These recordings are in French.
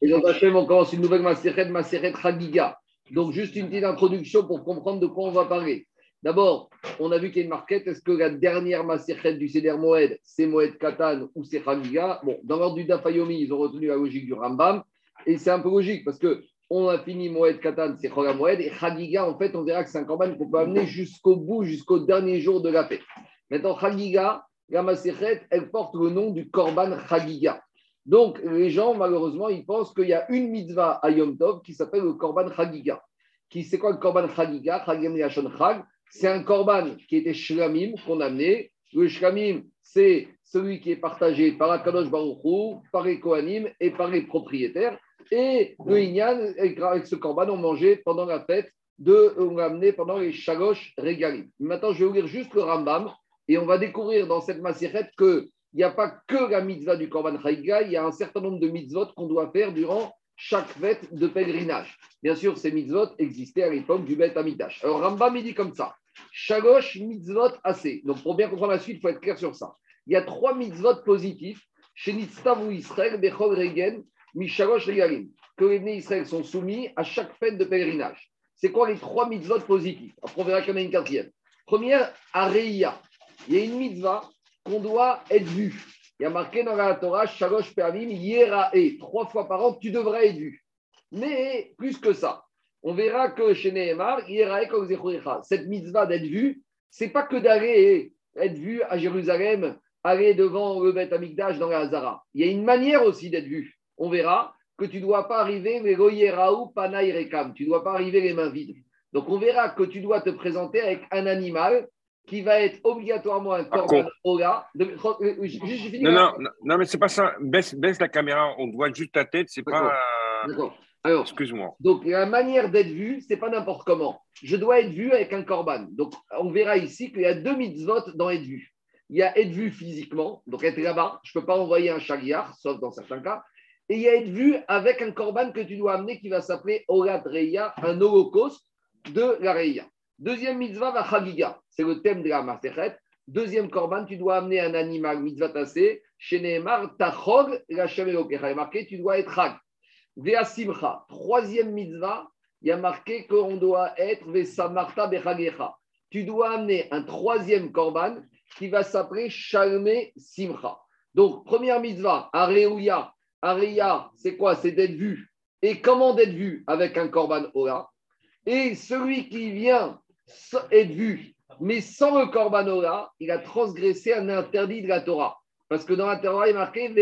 et donc, on commence une nouvelle Maseret, Maseret Chagiga. Donc, juste une petite introduction pour comprendre de quoi on va parler. D'abord, on a vu qu'il y a une marquette. Est-ce que la dernière Maseret du Seder Moed, c'est Moed Katan ou c'est Chagiga? Bon, dans l'ordre du Dafayomi, ils ont retenu la logique du Rambam. Et c'est un peu logique parce que on a fini Moed Katan, c'est Chol Moed. Et Chagiga, en fait, on verra que c'est un corban qu'on peut amener jusqu'au bout, jusqu'au dernier jour de la fête. Maintenant, Chagiga, la Maseret, elle porte le nom du Korban Chagiga. Donc, les gens, malheureusement, ils pensent qu'il y a une mitzvah à Yom Tov qui s'appelle le Korban Chagiga. Qui, c'est quoi le Korban Chagiga? C'est un Korban qui était Shlamim, qu'on a amené. Le Shlamim, c'est celui qui est partagé par Akadosh Baruch par les Kohanim et par les propriétaires. Et le Inyan, avec ce Korban, on mangeait pendant la fête, de, on l'a amené pendant les Shalosh Regalim. Maintenant, je vais vous lire juste le Rambam et on va découvrir dans cette Maseret que il n'y a pas que la mitzvah du Korban Chaïga, il y a un certain nombre de mitzvot qu'on doit faire durant chaque fête de pèlerinage. Bien sûr, ces mitzvot existaient à l'époque du Beth Amidash. Alors Rambam, dit comme ça Shagosh mitzvot assez. Donc pour bien comprendre la suite, il faut être clair sur ça. Il y a trois mitzvot positifs chez Nitztavu Israël, Bechol Regen, Mishagosh Regalim, que les Bnei Israël sont soumis à chaque fête de pèlerinage. C'est quoi les trois mitzvot positifs? Après, on verra qu'il y en a une quatrième. Première, Areia. Il y a une mitzvah qu'on doit être vu. Il y a marqué dans la Torah, Shalosh Permim, et trois fois par an, tu devrais être vu. Mais plus que ça, on verra que chez Nehemar, Yerae cette mitzvah d'être vu, c'est pas que d'aller être vu à Jérusalem, aller devant le Beth Amikdash dans la Hazara. Il y a une manière aussi d'être vu. On verra que tu ne dois pas arriver les tu ne dois pas arriver les mains vides. Donc on verra que tu dois te présenter avec un animal qui va être obligatoirement un corban Ola. non, non, non, mais c'est pas ça. Baisse, baisse, la caméra, on voit juste ta tête, c'est pas. D'accord. Alors, excuse-moi. Donc, la manière d'être vu, c'est pas n'importe comment. Je dois être vu avec un corban. Donc, on verra ici qu'il y a deux mitzvot dans être vu. Il y a être vu physiquement, donc être là-bas. Je ne peux pas envoyer un chariar, sauf dans certains cas. Et il y a être vu avec un corban que tu dois amener qui va s'appeler Olat Reya, un holocauste de la Reya. Deuxième mitzvah, va chagiga. C'est le thème de la Masechet. Deuxième korban, tu dois amener un animal mitzvah tassé. Chez Nehemar, tachog, la Il est marqué, tu dois être chag. Vea simcha. Troisième mitzvah, il y a marqué qu'on doit être vesamarta bechagecha. Tu dois amener un troisième korban qui va s'appeler shalme simcha. Donc, première mitzvah, areouya. Areya, c'est quoi? C'est d'être vu. Et comment d'être vu avec un korban ola? Et celui qui vient être vu, mais sans le korbanora, il a transgressé un interdit de la Torah. Parce que dans la Torah, il est marqué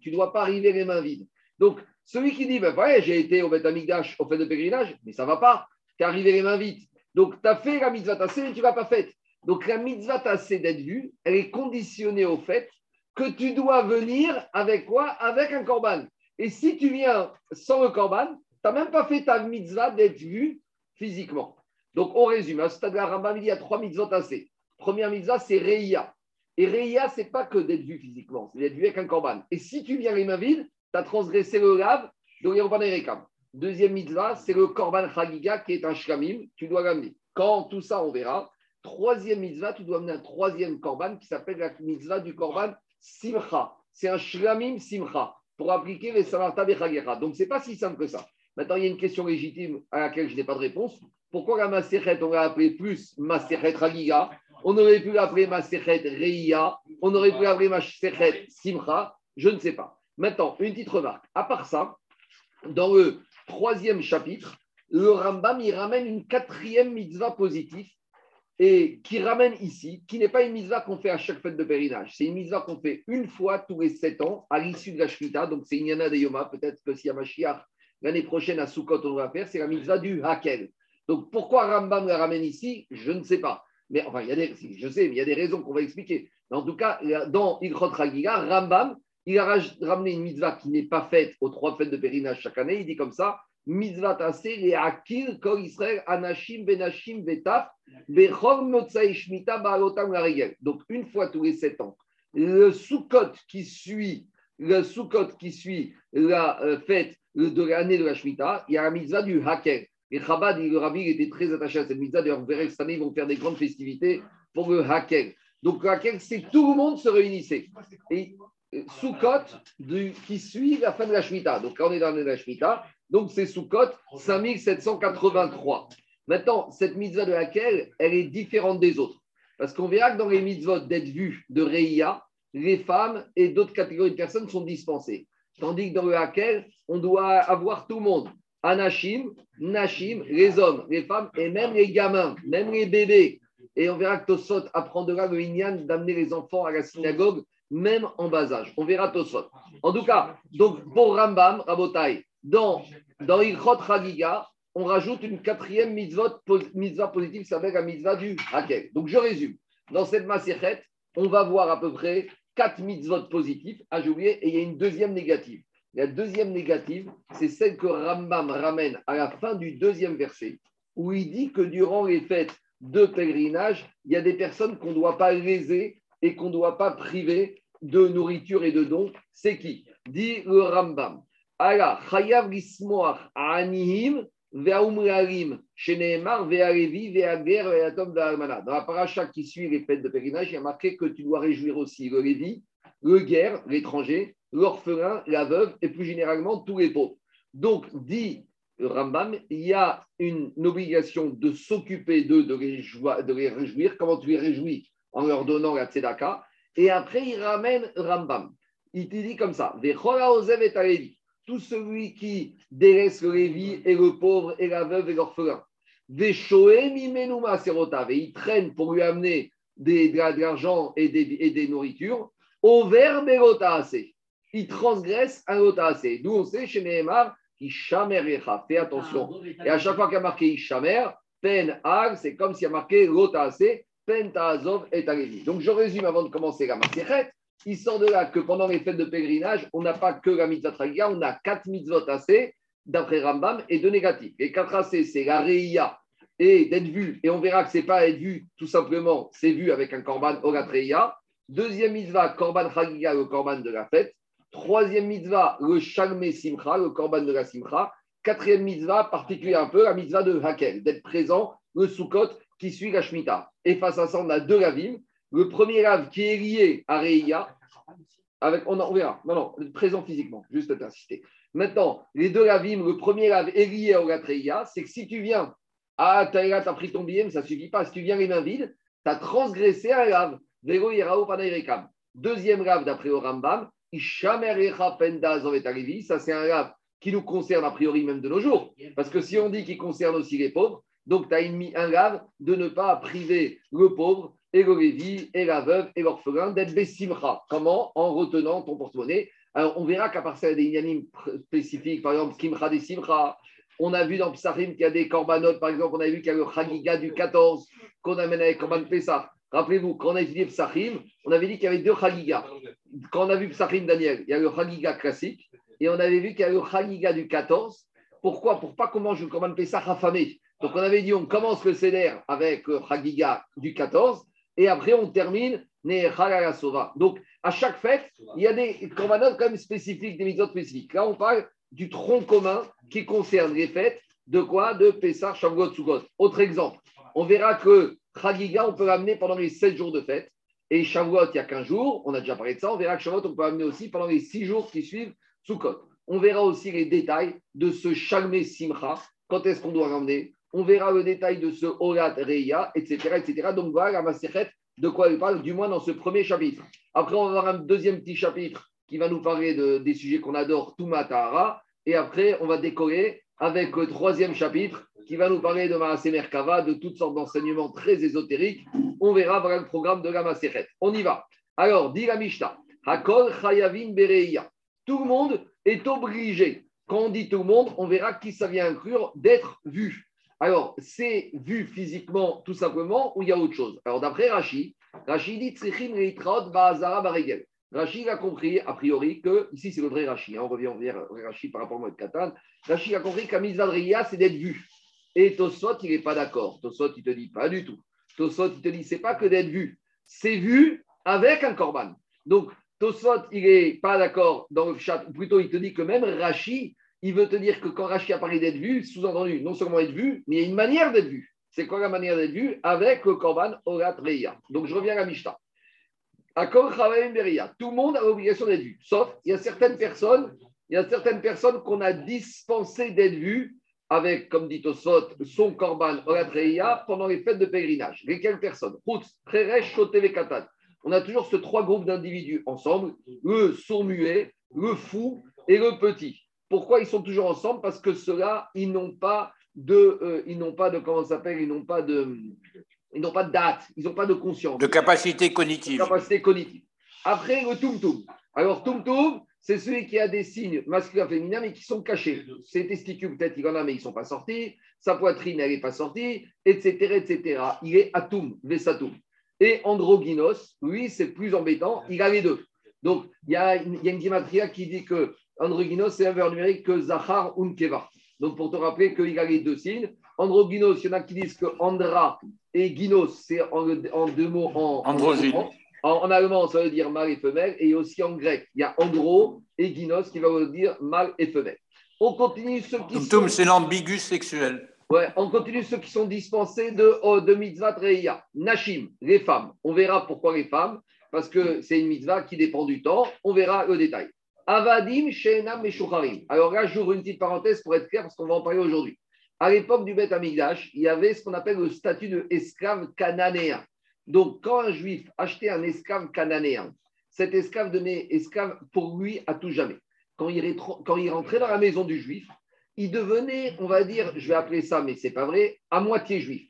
Tu ne dois pas arriver les mains vides. Donc, celui qui dit ben, J'ai été au Beth au fait de pèlerinage, mais ça ne va pas, tu es arrivé les mains vides. Donc, tu as fait la mitzvah tassée, mais tu ne l'as pas faite. Donc, la mitzvah tassée d'être vue, elle est conditionnée au fait que tu dois venir avec quoi? Avec un korban. Et si tu viens sans le korban, tu n'as même pas fait ta mitzvah d'être vu physiquement. Donc, on résume. À ce stade-là, il y a trois mitzvot assez. Première mitzvah, c'est Reia. Et Reia, ce n'est pas que d'être vu physiquement, c'est d'être vu avec un korban. Et si tu viens les mains vides, tu as transgressé le lave Yeroban Erekam. Deuxième mitzvah, c'est le korban Chagiga qui est un shlamim. Tu dois l'amener. Quand tout ça, on verra. Troisième mitzvah, tu dois amener un troisième korban qui s'appelle la mitzvah du korban Simcha. C'est un shlamim Simcha pour appliquer les samarta Bechagera. Donc, ce n'est pas si simple que ça. Maintenant, il y a une question légitime à laquelle je n'ai pas de réponse. Pourquoi la Maserhet, on l'a appelé plus Maserhet Ragiga On aurait pu l'appeler Maserhet Reia On aurait pu l'appeler Maserhet Simcha Je ne sais pas. Maintenant, une petite remarque. À part ça, dans le troisième chapitre, le Rambam, il ramène une quatrième mitzvah positive et qui ramène ici, qui n'est pas une mitzvah qu'on fait à chaque fête de pèlerinage. C'est une mitzvah qu'on fait une fois tous les sept ans à l'issue de la Shemitah. Donc, c'est Inyana de Yoma. Peut-être que a Mashiach l'année prochaine à Sukkot, on va faire, c'est la mitzvah du Hakel. Donc pourquoi Rambam la ramène ici Je ne sais pas. Mais enfin, il y a des, je sais, mais il y a des raisons qu'on va expliquer. en tout cas, dans Ilchot Ragiga, Rambam, il a ramené une mitzvah qui n'est pas faite aux trois fêtes de pèlerinage chaque année. Il dit comme ça mitzvah tassé les akil kol Israël anashim benashim betaf bechor motzai shmita ba'alotam Donc une fois tous les sept ans, le soukot qui suit le soukot qui suit la euh, fête de l'année de la Shemitah, il y a la mitzvah du Hakel. Et Chabad, le Rabbi, était très attaché à cette mitzvah. D'ailleurs, vous verrez que cette année, ils vont faire des grandes festivités pour le Hakel. Donc, le Hakel, c'est tout le monde se réunissait. Et Soukot qui suit la fin de la Shemitah. Donc, quand on est dans la Shemitah, donc c'est Soukot 5783. Maintenant, cette mitzvah de laquelle elle est différente des autres. Parce qu'on verra que dans les mitzvot d'être vu de Reïa, les femmes et d'autres catégories de personnes sont dispensées. Tandis que dans le Hakel, on doit avoir tout le monde. Anashim, Nashim, les hommes, les femmes et même les gamins, même les bébés. Et on verra que Tosot apprendra le Inyan d'amener les enfants à la synagogue, même en bas âge. On verra Tosot. En tout cas, donc pour Rambam, Rabotai, dans, dans Ilchot Chagiga, on rajoute une quatrième mitzvah, mitzvah positive, ça s'appelle la mitzvah du Hakel. Donc je résume. Dans cette massérette, on va voir à peu près quatre mitzvot positifs à jouer et il y a une deuxième négative. La deuxième négative, c'est celle que Rambam ramène à la fin du deuxième verset, où il dit que durant les fêtes de pèlerinage, il y a des personnes qu'on ne doit pas léser et qu'on ne doit pas priver de nourriture et de dons. C'est qui? Dit le Rambam. Allah, chayav anihim dans la paracha qui suit les fêtes de pèlerinage, il y a marqué que tu dois réjouir aussi le Lévi, le guerre, l'étranger, l'orphelin, la veuve et plus généralement tous les pauvres. Donc, dit Rambam, il y a une, obligation de s'occuper d'eux, de, de, les réjouir. Comment tu les réjouis? En leur donnant la tzedaka. Et après, il ramène Rambam. Il te dit comme ça tout celui qui délaisse le Lévi et le pauvre et la veuve et l'orphelin. Et il traîne pour lui amener des, de l'argent et des, et des nourritures. Au verbe Il transgresse un assez. D'où on sait chez Nehemar, Ishamerecha. Fais attention. Ah, et à chaque fois qu'il y a marqué Ishamer, Pen Ag, c'est comme s'il y a marqué assez. Pen Ta'azov et Alevi. Donc je résume avant de commencer la Maserhet. Il sort de là que pendant les fêtes de pèlerinage, on n'a pas que la mitzvah tragia, on a quatre mitzvot assez, d'après Rambam, et deux négatifs. Les quatre assez, c'est la reia et d'être vu. Et on verra que ce n'est pas être vu tout simplement, c'est vu avec un korban reia. Deuxième mitzvah, korban chagiga, le korban de la fête. Troisième mitzvah, le shalme simcha, le korban de la simcha. Quatrième mitzvah, particulier un peu, la mitzvah de hakel, d'être présent, le sukkot qui suit la shmita. Et face à ça, on a deux ravim. Le premier lave qui est lié à Reïa, avec, on, verra, non, non, présent physiquement, juste insister. Maintenant, les deux lavim, le premier lave est lié au Reïa, c'est que si tu viens, ah, tu as pris ton billet, mais ça ne suffit pas. Si tu viens les mains vides, tu as transgressé un lave. Deuxième lave d'après le Rambam, ça c'est un lave qui nous concerne a priori même de nos jours. Parce que si on dit qu'il concerne aussi les pauvres, donc tu as mis un lave de ne pas priver le pauvre et le Lévi, et la veuve, et l'orphelin d'être Bessimcha. Comment? En retenant ton porte-monnaie. Alors, on verra qu'à partir des inanimes spécifiques, par exemple, Kimcha des Simcha, on a vu dans Psachim qu'il y a des korbanot, par exemple, on a vu qu'il y a le Chagiga du 14 qu'on amène avec Korban Pessah. Rappelez-vous, quand on a étudié Psachim, on avait dit qu'il y avait deux Chagiga. Quand on a vu Psachim Daniel, il y a le Chagiga classique et on avait vu qu'il y a le Chagiga du 14. Pourquoi? Pour pas qu'on le Korban Pessah affamé. Donc on avait dit on commence le CDR avec le Chagiga du 14 et après on termine Donc, à chaque fête, il y a des corbanotes quand même spécifiques, des mitzvot spécifiques. Là, on parle du tronc commun qui concerne les fêtes de quoi? De Pessah, Shavuot, Sukkot. Autre exemple, on verra que Chagiga, on peut l'amener pendant les 7 jours de fête. Et Shavuot, il y a 15 jours, on a déjà parlé de ça. On verra que Shavuot, on peut l'amener aussi pendant les 6 jours qui suivent Sukkot. On verra aussi les détails de ce Shalmé Simcha. Quand est-ce qu'on doit l'emmener on verra le détail de ce Orat Reya, etc., etc. Donc voilà la Maserhet, de quoi il parle, du moins dans ce premier chapitre. Après, on va avoir un deuxième petit chapitre qui va nous parler de, des sujets qu'on adore, Tahara. Et après, on va décoller avec le troisième chapitre qui va nous parler de Maasé Merkava, de toutes sortes d'enseignements très ésotériques. On verra voilà le programme de la Maserhet. On y va. Alors, dit la Mishnah, Hakol Chayavin Bereya. Tout le monde est obligé. Quand on dit tout le monde, on verra qui ça vient inclure d'être vu. Alors, c'est vu physiquement tout simplement ou il y a autre chose? Alors, d'après Rashi, Rashi dit Rashi a compris, a priori, que, ici c'est le vrai Rashi, hein, on revient vers Rashi par rapport à Moed Katan. Rashi a compris qu'à Mizadriya, c'est d'être vu. Et Tosot, il n'est pas d'accord. Tosot, il te dit pas du tout. Tosot, il te dit, c'est pas que d'être vu, c'est vu avec un korban. Donc, Tosot, il n'est pas d'accord dans le chat, plutôt il te dit que même Rashi, il veut te dire que quand Rashi a d'être vu, sous-entendu, non seulement être vu, mais il y a une manière d'être vu. C'est quoi la manière d'être vu? Avec le Korban Orat. Donc je reviens à la Mishnah. Tout le monde a l'obligation d'être vu. Sauf, il y a certaines personnes, il y certaines personnes qu'on a dispensé d'être vues avec, comme dit Osot, son korban olatreya pendant les fêtes de pèlerinage. Lesquelles personnes On a toujours ces trois groupes d'individus ensemble, le sourd-muet, le fou et le petit. Pourquoi ils sont toujours ensemble? Parce que ceux-là, ils n'ont pas de, euh, ils n'ont pas de, comment s'appelle Ils n'ont pas de, ils n'ont pas de date, ils n'ont pas de conscience. De capacité cognitive. De capacité cognitive. Après, le tum-tum. Alors, tum-tum, c'est celui qui a des signes masculins féminins, mais qui sont cachés. Ses testicules, peut-être, il en a, mais ils ne sont pas sortis. Sa poitrine, elle n'est pas sortie, etc., etc. Il est atum, vesatum. Et androgynos, lui, c'est plus embêtant, il a les deux. Donc, il y a, il y a une guimatria qui dit que androgynos, c'est un verbe numérique que zachar unkeva. Donc, pour te rappeler qu'il a les deux signes, androgynos, il y en a qui disent que andra et gynos, c'est en, deux mots en, androgyne. En, allemand, ça veut dire mâle et femelle. Et aussi en grec, il y a andro et gynos qui va veut dire mâle et femelle. On continue ceux qui sont... c'est l'ambigus sexuel. Ouais, on continue ceux qui sont dispensés de, oh, de mitzvah treya. Nashim, les femmes. On verra pourquoi les femmes, parce que c'est une mitzvah qui dépend du temps. On verra le détail. Avadim, Sheenam et Alors là, j'ouvre une petite parenthèse pour être clair, parce qu'on va en parler aujourd'hui. À l'époque du Beth Amigdash, il y avait ce qu'on appelle le statut de esclave cananéen. Donc, quand un juif achetait un esclave cananéen, cet esclave devenait esclave pour lui à tout jamais. Quand il, quand il rentrait dans la maison du juif, il devenait, on va dire, je vais appeler ça, mais ce n'est pas vrai, à moitié juif.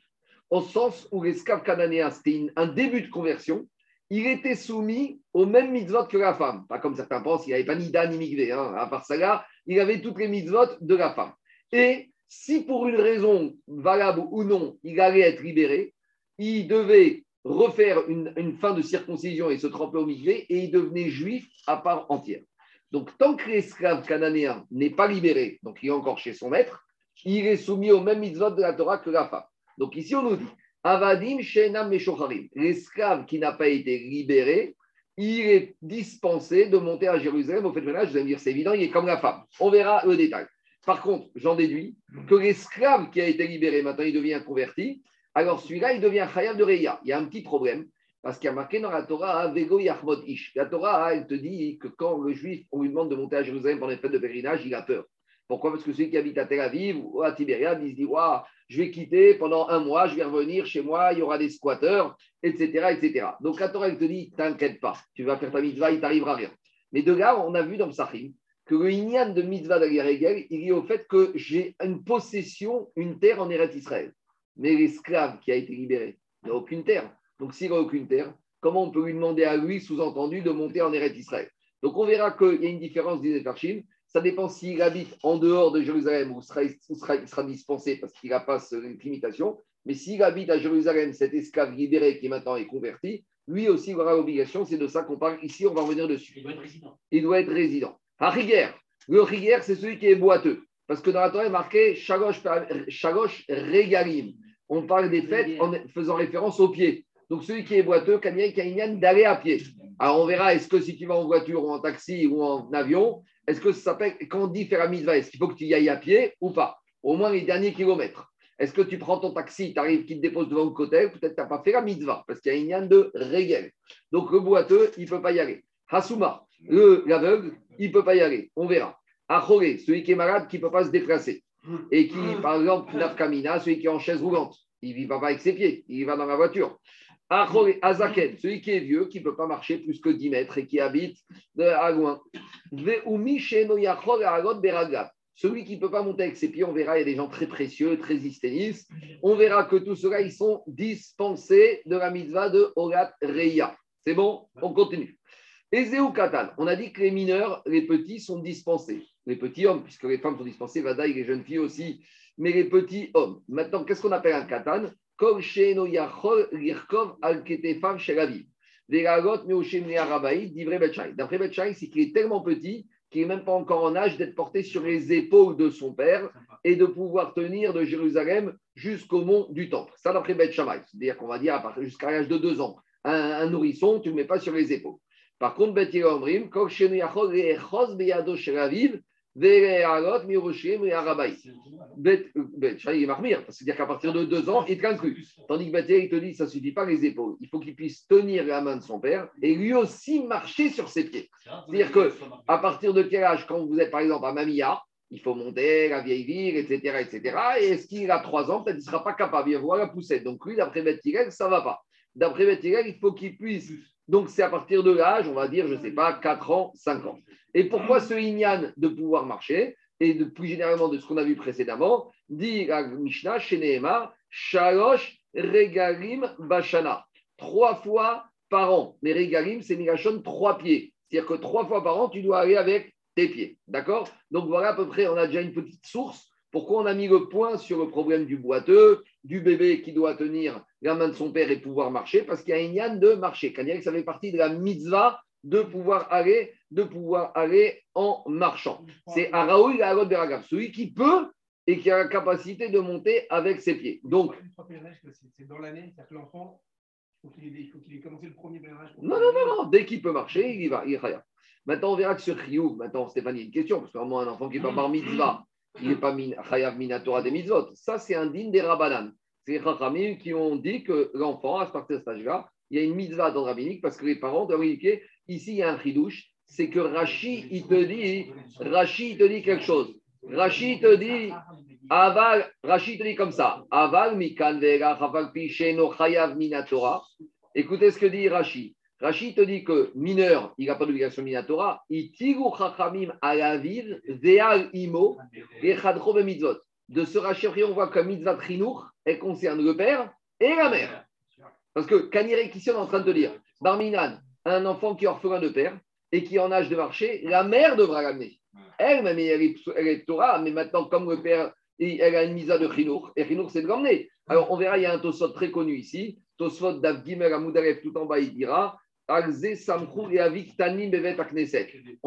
Au sens où l'esclave cananéen, c'était un début de conversion, il était soumis au même mitzvot que la femme. Pas comme certains pensent, il n'avait pas ni dan ni migvé. Hein. À part ça là, il avait toutes les mitzvot de la femme. Et si pour une raison valable ou non, il allait être libéré, il devait refaire une, fin de circoncision et se tremper au migvé et il devenait juif à part entière. Donc, tant que l'esclave cananéen n'est pas libéré, donc il est encore chez son maître, il est soumis au même mitzvot de la Torah que la femme. Donc, ici, on nous dit Avadim Shenam Meshocharim. L'esclave qui n'a pas été libéré, il est dispensé de monter à Jérusalem au fait de ménage. Vous allez me dire, c'est évident, il est comme la femme. On verra le détail. Par contre, j'en déduis que l'esclave qui a été libéré, maintenant il devient converti, alors celui-là, il devient Khayab de Reya. Il y a un petit problème, parce qu'il y a marqué dans la Torah, Vego Yahmod Ish. La Torah, elle te dit que quand le juif, on lui demande de monter à Jérusalem pendant les fêtes de pèlerinage, il a peur. Pourquoi? Parce que celui qui habite à Tel Aviv ou à Tibériade, il se dit je vais quitter pendant un mois, je vais revenir chez moi, il y aura des squatteurs, etc. etc. Donc la Torah, elle te dit T'inquiète pas, tu vas faire ta mitzvah, il t'arrivera rien. Mais de là, on a vu dans le Sahim que le Inyan de mitzvah d'Aguerregel, il est au fait que j'ai une possession, une terre en Eretz Israël. Mais l'esclave qui a été libéré n'a aucune terre. Donc s'il n'a aucune terre, comment on peut lui demander à lui, sous-entendu, de monter en Eretz Israël? Donc on verra qu'il y a une différence des Farshim. Ça dépend s'il habite en dehors de Jérusalem ou sera, il sera dispensé parce qu'il n'a pas cette limitation. Mais s'il habite à Jérusalem, cet esclave libéré qui maintenant est converti, lui aussi il aura l'obligation. C'est de ça qu'on parle ici. On va revenir dessus. Il doit être résident. Il doit être résident. Un rigueur. Le rigueur, c'est celui qui est boiteux. Parce que dans la Torah, il est marqué Shagosh Regalim. On parle des fêtes en faisant référence aux pieds. Donc celui qui est boiteux, Kanyan d'aller à pied. Alors on verra, est-ce que si tu vas en voiture ou en taxi ou en avion, est-ce que ça s'appelle, quand on dit faire la mitzvah, est-ce qu'il faut que tu y ailles à pied ou pas? Au moins les derniers kilomètres. Est-ce que tu prends ton taxi, tu arrives, qui te dépose devant le côté, peut-être tu n'as pas fait la mitzvah, parce qu'il y a une yann de régel. Donc le boiteux, il ne peut pas y aller. Hasuma, l'aveugle, il ne peut pas y aller. On verra. Achoré, celui qui est malade, qui ne peut pas se déplacer. Et qui, par exemple, Nafkamina, celui qui est en chaise roulante, il ne va pas avec ses pieds, il va dans la voiture. Azaken, celui qui est vieux, qui ne peut pas marcher plus que 10 mètres et qui habite à loin. Celui qui ne peut pas monter avec ses pieds, on verra, il y a des gens très précieux, très hysténistes. On verra que tout cela, ils sont dispensés de la mitzvah de Orat Reya. C'est bon? On continue. Ezeu Katan, on a dit que les mineurs, les petits, sont dispensés. Les petits hommes, puisque les femmes sont dispensées, Vadaï, les jeunes filles aussi, mais les petits hommes. Maintenant, qu'est-ce qu'on appelle un Katan? D'après Betchai, c'est qu'il est tellement petit qu'il n'est même pas encore en âge d'être porté sur les épaules de son père et de pouvoir tenir de Jérusalem jusqu'au mont du Temple. Ça, d'après Beth C'est-à-dire qu'on va dire jusqu'à l'âge de deux ans. Un, un nourrisson, tu ne le mets pas sur les épaules. Par contre, Bet Yomrim, Ve'arot, Miroshim, et Arabaï. Bet, il va revenir, c'est-à-dire qu'à partir de deux ans, il t'inclut. Tandis que Bethel, il te dit, ça ne suffit pas les épaules. Il faut qu'il puisse tenir la main de son père et lui aussi marcher sur ses pieds. C'est-à-dire qu'à partir de quel âge, quand vous êtes par exemple à Mamia, il faut monter la vieille ville, etc. etc. Et est-ce qu'il a trois ans, peut-être qu'il ne sera pas capable de voir la poussette. Donc lui, d'après Bethel, ça ne va pas. D'après Bethel, il faut qu'il puisse. Donc c'est à partir de l'âge, on va dire, je ne sais pas, 4 ans, 5 ans. Et pourquoi ce Inyan de pouvoir marcher et de, plus généralement de ce qu'on a vu précédemment, dit la Mishnah chez Shalosh Regalim Bashana. Trois fois par an. Mais Regalim, c'est Migashon trois pieds. C'est-à-dire que trois fois par an, tu dois aller avec tes pieds. D'accord? Donc voilà à peu près, on a déjà une petite source. Pourquoi on a mis le point sur le problème du boiteux, du bébé qui doit tenir la main de son père et pouvoir marcher? Parce qu'il y a un Inyan de marcher. Quand ça fait partie de la mitzvah de pouvoir aller, de pouvoir aller en marchant. C'est Araoui la Beragab, celui qui peut et qui a la capacité de monter avec ses pieds. Donc, c'est dans l'année, c'est-à-dire que l'enfant, il faut qu'il ait commencé le premier pèlerinage. Non, non, non, non, dès qu'il peut marcher, il y va, il. Maintenant, on verra que sur Riyou, maintenant, Stéphanie, une question, parce que vraiment, un enfant qui n'est pas par mitzvah, il n'est pas Chayav Minatora des mitzvot. Ça, c'est un digne des Rabbanan. C'est les Chachamim qui ont dit que l'enfant, à partir de cet âge-là, il y a une mitzvah dans le rabbinique parce que les parents doivent indiquer Ici, il y a un chidouche, c'est que Rashi, il te dit, Rashi, te dit quelque chose. Rashi te dit, Aval, Rashi te dit comme ça, Aval mikan chayav minatora. Écoutez ce que dit Rashi. Rashi te dit que mineur, il n'a pas d'obligation minatora, il tigu chachamim alaviv veal imo vechadro mitzvot. De ce Rashi, on voit que mitzvah trinour, elle concerne le père et la mère. Parce que Kanirek ici, on est en train de te dire, Barminan, un enfant qui est orphelin de père et qui est en âge de marcher, la mère devra l'amener. Elle, même, elle est, Torah, mais maintenant, comme le père, elle a une mise de Chinour, et Chinour, c'est de l'emmener. Alors, on verra, il y a un Tosot très connu ici, Tosot d'Av Gimel tout en bas, il dira on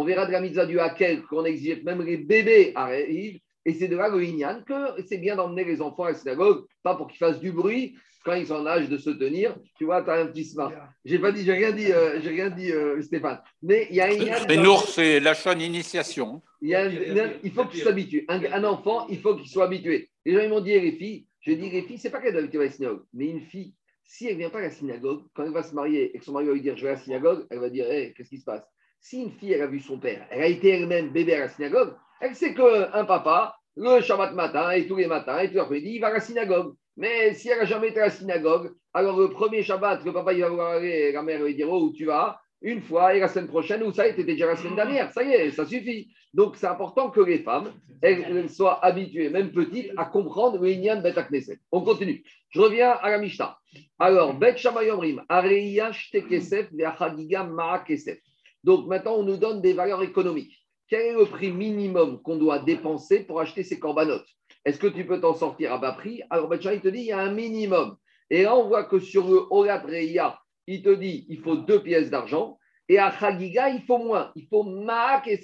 verra de la mitzvah du Hakel qu'on exige même les bébés arrivent. Et c'est de là le que c'est bien d'emmener les enfants à la synagogue, pas pour qu'ils fassent du bruit, quand ils sont en âge de se tenir, tu vois, tu as un petit smart. J'ai pas dit, j'ai rien dit, euh, j'ai rien dit, euh, Stéphane. Mais il y a un. nours, c'est l'achat d'initiation. Il, il faut qu'il s'habitue. Un, un, enfant, il faut qu'il soit habitué. Les gens ils m'ont dit les filles. Je dis les filles, c'est pas qu'elle doit habituer à la synagogue, mais une fille, si elle ne vient pas à la synagogue, quand elle va se marier et que son mari va lui dire je vais à la synagogue, elle va dire hey, qu'est-ce qui se passe? Si une fille, elle a vu son père, elle a été elle-même bébé à la synagogue, elle sait qu'un papa, le Shabbat matin et tous les matins et tout l'après-midi, il va à la synagogue. Mais si elle n'a jamais été à la synagogue, alors le premier Shabbat, le papa il va voir aller, la mère va dire Oh, où tu vas? Une fois, et la semaine prochaine, où ça y est, tu étais déjà la semaine dernière, ça y est, ça suffit. Donc c'est important que les femmes elles, soient habituées, même petites, à comprendre le Inyan Bet Knesset. On continue. Je reviens à la Mishnah. Alors, Bet Shamayomrim, Areiyash Tekesef, Ma'a Kesef. Donc maintenant, on nous donne des valeurs économiques. Quel est le prix minimum qu'on doit dépenser pour acheter ces corbanotes? Est-ce que tu peux t'en sortir à bas prix? Alors, ben, il te dit, il y a un minimum. Et là, on voit que sur le Olat Reya, il te dit, il faut deux pièces d'argent. Et à Chagiga, il faut moins. Il faut Maak et.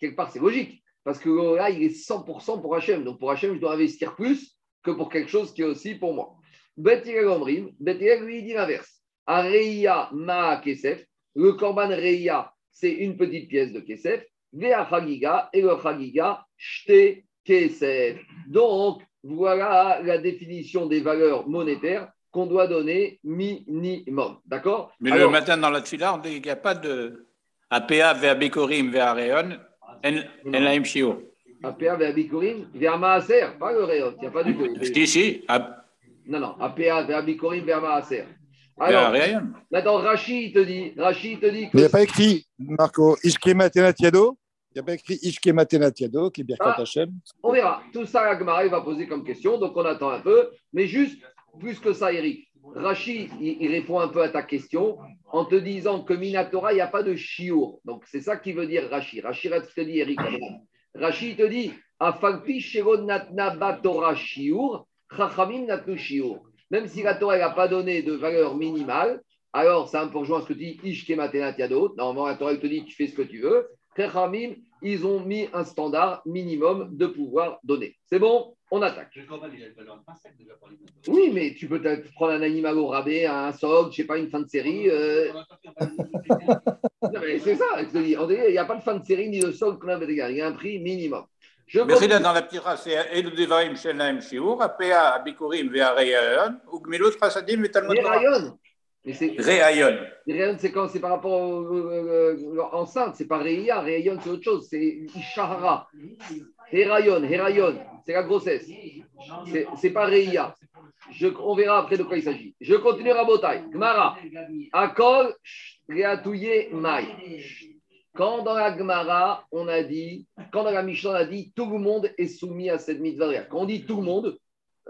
Quelque part, c'est logique. Parce que là, il est 100% pour Hachem. Donc, pour Hachem, je dois investir plus que pour quelque chose qui est aussi pour moi. Betirel Omrim, lui, il dit l'inverse. À Reya, Maak et. Le Korban Reya, c'est une petite pièce de Kesef. Vea Chagiga, et le Chagiga, Shte donc, voilà la définition des valeurs monétaires qu'on doit donner minimum. D'accord? Mais le matin dans la tfila, il n'y a pas de APA vers Bikorim vers Réon, en la MCO. APA vers Bikorim vers Maaser, pas le Réon, il n'y a pas du tout. Si, si. Non, non, APA vers Bikorim vers Maaser. Alors, maintenant, Rachid te dit, Rachid te dit que. Il n'y a pas écrit, Marco, Iskema Tenatiado il y a bien écrit Tenatiado, qui est Birkat ah, On verra. Tout ça, Agmara va poser comme question, donc on attend un peu. Mais juste, plus que ça, Eric, Rachid, il, répond un peu à ta question en te disant que Minatora, il n'y a pas de chiour. Donc c'est ça qui veut dire Rachid. Rachid te dit, Eric. Rachid te dit, Afalpi Natna Batora Shiur, Chachamim Natnu Shiur. Même si la Torah n'a pas donné de valeur minimale, alors c'est un peu rejoint ce que tu dis, Ishkema Tenatiado. Normalement, la Torah te dit, tu fais ce que tu veux. Khamim, ils ont mis un standard minimum de pouvoir donner. C'est bon On attaque. Oui, mais tu peux prendre un animal au rabais, un soc, je sais pas, une fin de série. Euh. c'est ça, il n'y a pas de fin de série ni de soc il y a un prix minimum. Je mais là, dans la c'est Shenaim Shiur, Chasadim. Réayon. Réayon, c'est quand c'est par rapport au, euh, enceinte, c'est pas Réa, Réayon, c'est autre chose, c'est Ishahara. Hérayon, Hérayon, c'est la grossesse. C'est pas. Je, on verra après de quoi il s'agit. Je continue à Botaï. Gmara. Akol, Réatouye, Maï. Quand dans la Gemara, on a dit, quand dans la Mishnah, on a dit tout le monde est soumis à cette mitzvah. Quand on dit tout le monde,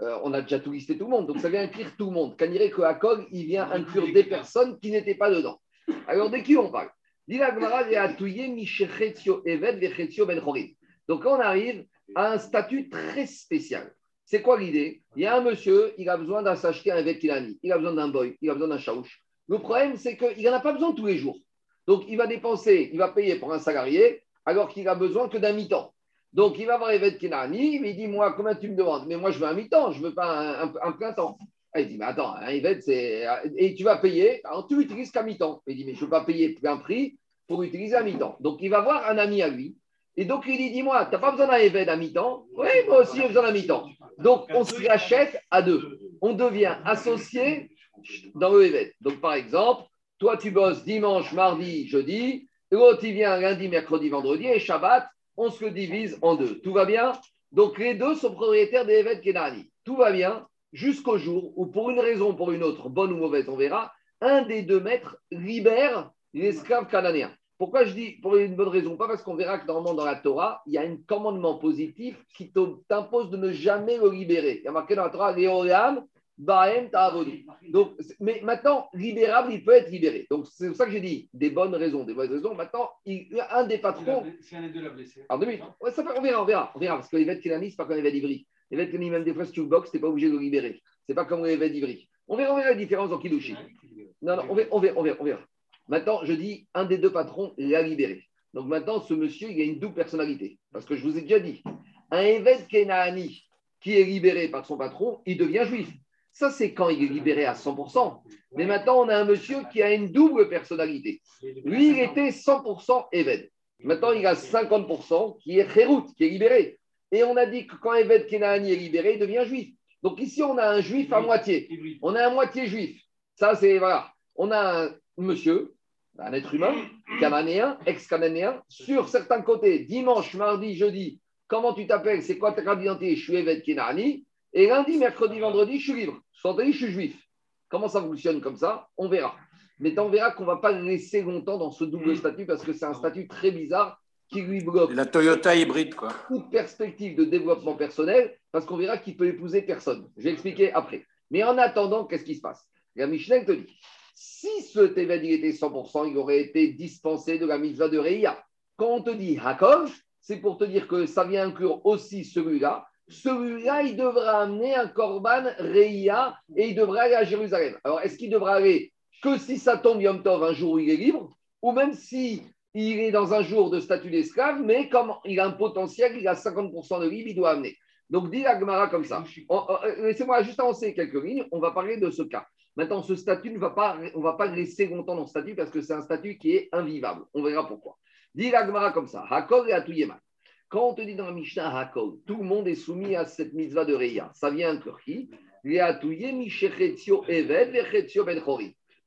euh, on a déjà tout listé tout le monde, donc ça vient inclure tout le monde. Quand que Hakol, il vient inclure des personnes qui n'étaient pas dedans. Alors de qui on parle? Ben Donc on arrive à un statut très spécial. C'est quoi l'idée? Il y a un monsieur, il a besoin d'un s'acheter un Vetilani, il a besoin d'un boy, il a besoin d'un chaouche. Le problème, c'est qu'il n'en a pas besoin tous les jours. Donc, il va dépenser, il va payer pour un salarié alors qu'il a besoin que d'un mi-temps. Donc, il va voir Evet Kenani, il dit Moi, combien tu me demandes? Mais moi, je veux un mi-temps, je ne veux pas un, plein temps. Ah, il dit Mais attends, un c'est. Et tu vas payer, alors tu utilises qu'à mi-temps. Il dit Mais je ne veux pas payer plein prix pour utiliser un mi-temps. Donc, il va voir un ami à lui. Et donc, il dit Dis-moi, tu n'as pas besoin d'un Evet à mi-temps? Oui, moi aussi, j'ai besoin d'un mi-temps. Donc, on se rachète à deux. On devient associé dans le Evet. Donc, par exemple, toi, tu bosses dimanche, mardi, jeudi. L'autre, il vient lundi, mercredi, vendredi. Et Shabbat, on se le divise en deux. Tout va bien? Donc, les deux sont propriétaires des évêques Kenani. Tout va bien jusqu'au jour où, pour une raison ou pour une autre, bonne ou mauvaise, on verra, un des deux maîtres libère l'esclave cananéen. Pourquoi je dis pour une bonne raison? Pas parce qu'on verra que normalement dans la Torah, il y a un commandement positif qui t'impose de ne jamais le libérer. Il y a marqué dans la Torah, donc, mais maintenant, libérable, il peut être libéré. Donc, c'est pour ça que j'ai dit des bonnes raisons, des bonnes raisons. Maintenant, il, un des patrons. Si un des deux l'a blessé. Alors, deux Ouais, ça, on verra, on verra, on verra. Parce que vêtements Kenani, ce pas comme d'Ivry. Les vêtements Kenani, même des fois, si tu boxes, tu n'es pas obligé de le libérer. C'est pas comme vêtements d'Ivry. On verra, on verra la différence en Kilouchi. Non, non, on verra, on verra, on verra, on verra. Maintenant, je dis un des deux patrons l'a libéré. Donc maintenant, ce monsieur, il a une double personnalité. Parce que je vous ai déjà dit, un évêque Kenani qui est libéré par son patron, il devient juif. Ça, c'est quand il est libéré à 100%. Mais maintenant, on a un monsieur qui a une double personnalité. Lui, il était 100% Eved. Maintenant, il a 50% qui est Kherout, qui est libéré. Et on a dit que quand Eved Kenani est libéré, il devient juif. Donc ici, on a un juif à moitié. On a un moitié juif. Ça, c'est, voilà. On a un monsieur, un être humain, cananéen, ex-cananéen, sur certains côtés, dimanche, mardi, jeudi, comment tu t'appelles, c'est quoi ta carte d'identité, je suis Eved Kenani. Et lundi, mercredi, vendredi, je suis libre. Vendredi, je suis juif. Comment ça fonctionne comme ça? On verra. Mais on verra qu'on ne va pas le laisser longtemps dans ce double mm. statut parce que c'est un statut très bizarre qui lui bloque. La Toyota hybride, quoi. Toute perspective de développement personnel parce qu'on verra qu'il peut épouser personne. Je vais expliquer après. Mais en attendant, qu'est-ce qui se passe? La Michelin te dit si ce Téved était 100%, il aurait été dispensé de la mitzvah de Reia. Quand on te dit Hakov, c'est pour te dire que ça vient inclure aussi celui-là celui-là, il devra amener un korban Reia et il devra aller à Jérusalem. Alors, est-ce qu'il devra aller que si ça tombe Yom Tov, un jour où il est libre, ou même si il est dans un jour de statut d'esclave, mais comme il a un potentiel, il a 50% de libre, il doit amener. Donc, dit la Gemara comme ça. Euh, laissez-moi juste avancer quelques lignes, on va parler de ce cas. Maintenant, ce statut ne va pas, on ne va pas laisser longtemps dans ce statut parce que c'est un statut qui est invivable. On verra pourquoi. Dit la Gemara comme ça. Hakol et Atouyeman. Quand on te dit dans la Mishnah Hakol, tout le monde est soumis à cette mitzvah de Reya. Ça vient inclure qui ben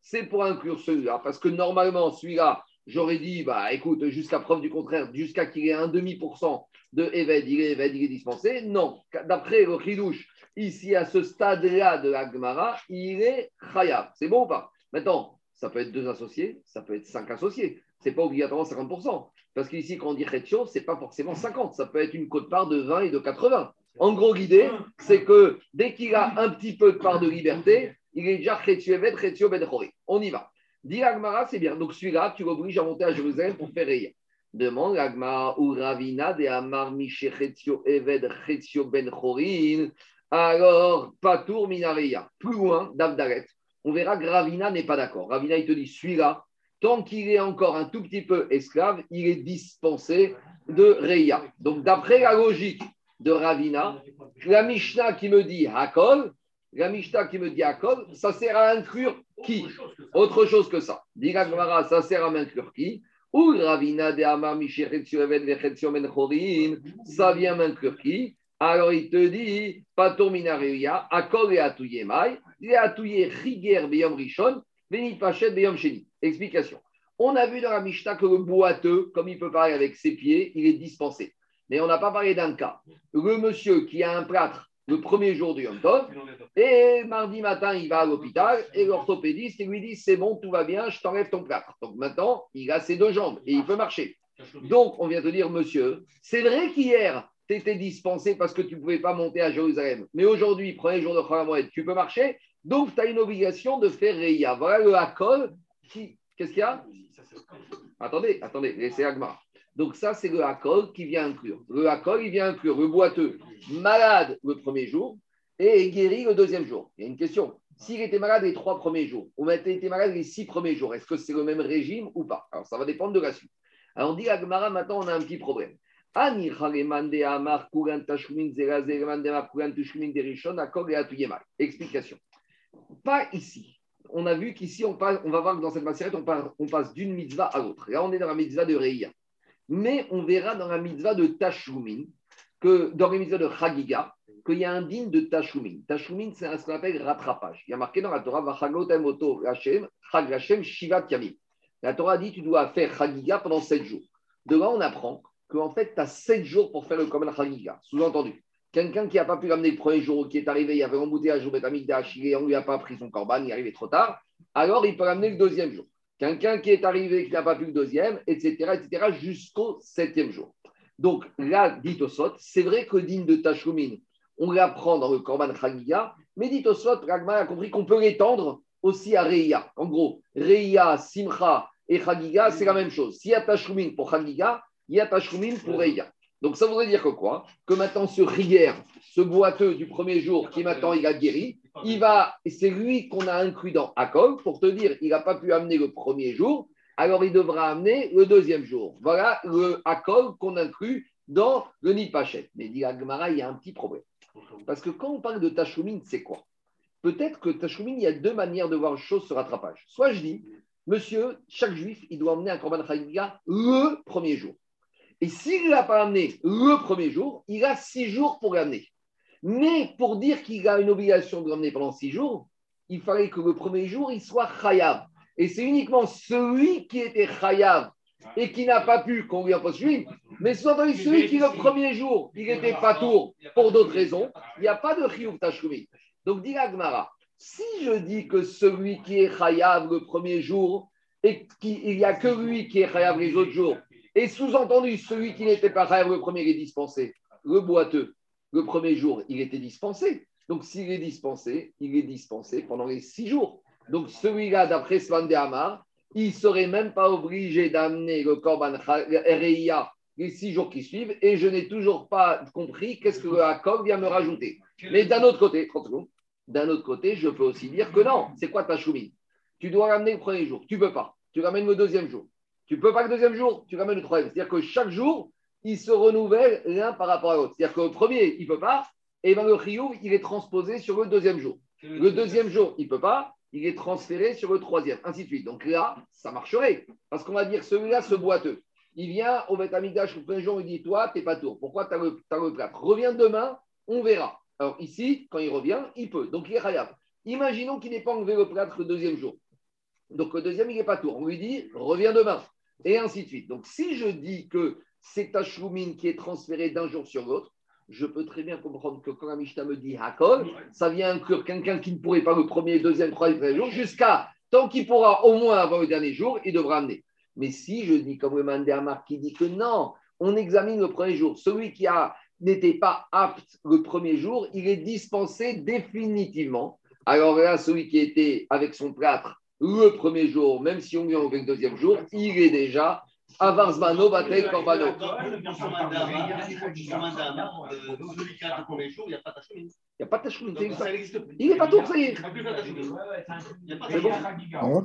C'est pour inclure celui-là, parce que normalement, celui-là, j'aurais dit, bah écoute, jusqu'à preuve du contraire, jusqu'à qu'il ait un demi pour cent de Eved, il est Eved, il est dispensé. Non, d'après le Khidouche, ici à ce stade-là de la Gemara, il est Khayab. C'est bon ou pas? Maintenant, ça peut être deux associés, ça peut être cinq associés. Ce n'est pas obligatoirement 50%. Parce qu'ici, quand on dit Chetio, ce n'est pas forcément 50, ça peut être une cote-part de 20 et de 80. En gros, l'idée, c'est que dès qu'il a un petit peu de part de liberté, il est déjà Chetio Evet, Chetio Ben On y va. Dit Agmara, c'est bien. Donc celui-là, tu l'obliges à monter à Jérusalem pour faire rire. Demande Agmara ou Ravina de Amar Chetio Evet, Chetio Ben. Alors, Patour Minareya. Plus loin, d'Avdaret. On verra que Ravina n'est pas d'accord. Ravina, il te dit celui-là, tant qu'il est encore un tout petit peu esclave, il est dispensé de Reya. Donc, d'après la logique de Ravina, la Mishnah qui me dit Hakol, la Mishnah qui me dit Hakol, ça sert à inclure qui? Autre chose que ça. Dit ça sert à inclure qui? Ou Ravina de Amar ça vient m'inclure qui? Alors il te dit, Patur Minareya, Akol et Atouye Mai, et Atouye Riger Beyom Rishon, Explication. On a vu dans la Mishnah que le boiteux, comme il peut parler avec ses pieds, il est dispensé. Mais on n'a pas parlé d'un cas. Le monsieur qui a un plâtre le premier jour du Yom Tov, et mardi matin, il va à l'hôpital, et l'orthopédiste lui dit C'est bon, tout va bien, je t'enlève ton plâtre. Donc maintenant, il a ses deux jambes et il peut marcher. Donc, on vient te dire Monsieur, c'est vrai qu'hier, tu étais dispensé parce que tu ne pouvais pas monter à Jérusalem. Mais aujourd'hui, premier jour de Khalamoued, tu peux marcher. Donc, tu as une obligation de faire Reya. Voilà le Hakol. Qu'est-ce qu'il y a? Attendez, attendez, laissez Agmar. Donc, ça, c'est le Hakol qui vient inclure. Le Hakol, il vient inclure le boiteux malade le premier jour et guéri le deuxième jour. Il y a une question. S'il était malade les trois premiers jours, ou maintenant été malade les six premiers jours, est-ce que c'est le même régime ou pas? Alors, ça va dépendre de la suite. Alors, on dit Agmara, maintenant, on a un petit problème. Explication. Ici. On a vu qu'ici, on, on va voir que dans cette matière, on, passe d'une mitzvah à l'autre. Là, on est dans la mitzvah de Reia. Mais on verra dans la mitzvah de Tashumin, que dans la mitzvah de Chagiga, qu'il y a un digne de Tashumin. Tashumin, c'est ce qu'on appelle rattrapage. Il y a marqué dans la Torah, Hashem, Shivat Yamim. La Torah dit tu dois faire Chagiga pendant sept jours. De là, on apprend qu'en fait, tu as 7 jours pour faire le Kamen Chagiga. Sous-entendu, quelqu'un qui n'a pas pu l'amener le premier jour, qui est arrivé, il y avait embouteillage au Betamikdash, et on ne lui a pas pris son corban, il est arrivé trop tard, alors il peut l'amener le deuxième jour. Quelqu'un qui est arrivé, qui n'a pas pu le deuxième, etc., etc., jusqu'au septième jour. Donc là, dit Osot, c'est vrai que digne de Tashumin, on l'apprend dans le Korban Chagiga, mais dit Osot, Ragma a compris qu'on peut l'étendre aussi à Reia. En gros, Reia, Simcha et Chagiga, c'est la même chose. S'il y a pour Chagiga, Yatashkumin pour Reya. Donc ça voudrait dire que quoi? Que maintenant ce rigueur, ce boiteux du premier jour qui maintenant il a guéri, il va, c'est lui qu'on a inclus dans Akol pour te dire il n'a pas pu amener le premier jour, alors il devra amener le deuxième jour. Voilà le Akol qu'on inclut dans le Nid Pachet. Mais dit Agmara, il y a un petit problème. Parce que quand on parle de Tashumin, c'est quoi? Peut-être que Tashumin, il y a deux manières de voir les choses sur rattrapage. Soit je dis, monsieur, chaque juif, il doit emmener un Korban Chagiga le premier jour. Et s'il ne l'a pas amené le premier jour, il a six jours pour l'amener. Mais pour dire qu'il a une obligation de l'amener pendant six jours, il fallait que le premier jour, il soit chayav. Et c'est uniquement celui qui était chayav et qui n'a pas pu qu'on lui impose lui. Mais soit celui qui, le premier jour, il n'était pas tour pour d'autres raisons, il n'y a pas de chiyuv tashkumi. Donc, dit Agmara, si je dis que celui qui est chayav le premier jour, et qu'il n'y a que lui qui est chayav les autres jours, et sous-entendu, celui qui n'était pas rêve le premier est dispensé. Le boiteux, le premier jour, il était dispensé. Donc, s'il est dispensé, il est dispensé pendant les six jours. Donc, celui-là, d'après Svan il ne serait même pas obligé d'amener le Korban Reia les six jours qui suivent. Et je n'ai toujours pas compris qu'est-ce que le Hakov vient me rajouter. Mais d'un autre côté, d'un autre côté, je peux aussi dire que non, c'est quoi ta choumine Tu dois l'amener le premier jour. Tu ne peux pas. Tu l'amènes le deuxième jour. Tu ne peux pas le deuxième jour, tu ramènes le troisième. C'est-à-dire que chaque jour, il se renouvelle l'un par rapport à l'autre. C'est-à-dire que le premier, il ne peut pas, et ben le Rio, il est transposé sur le deuxième jour. Le deuxième jour, il ne peut pas, il est transféré sur le troisième, ainsi de suite. Donc là, ça marcherait. Parce qu'on va dire, celui-là, ce boiteux, il vient au Betamigdash le premier jour, il dit Toi, tu n'es pas tour. Pourquoi tu as, le, as Reviens demain, on verra. Alors ici, quand il revient, il peut. Donc il est rayable. Imaginons qu'il n'ait pas enlevé le plâtre le deuxième jour. Donc le deuxième, il n'est pas tour. On lui dit Reviens demain et ainsi de suite. Donc, si je dis que c'est ta choumine qui est transférée d'un jour sur l'autre, je peux très bien comprendre que quand la Mishnah me dit Hakol, ça vient inclure quelqu'un qui ne pourrait pas le premier, deuxième, troisième jour, jusqu'à tant qu'il pourra au moins avoir le dernier jour, il devra amener. Mais si je dis comme le Mandéamar qui dit que non, on examine le premier jour, celui qui n'était pas apte le premier jour, il est dispensé définitivement. Alors là, celui qui était avec son plâtre le premier jour, même si on vient au deuxième jour, il est déjà Avarzmano, Batel, Korbano. Il n'y a pas de tachoumin. Il n'est pas tout, ça y est. C'est bon.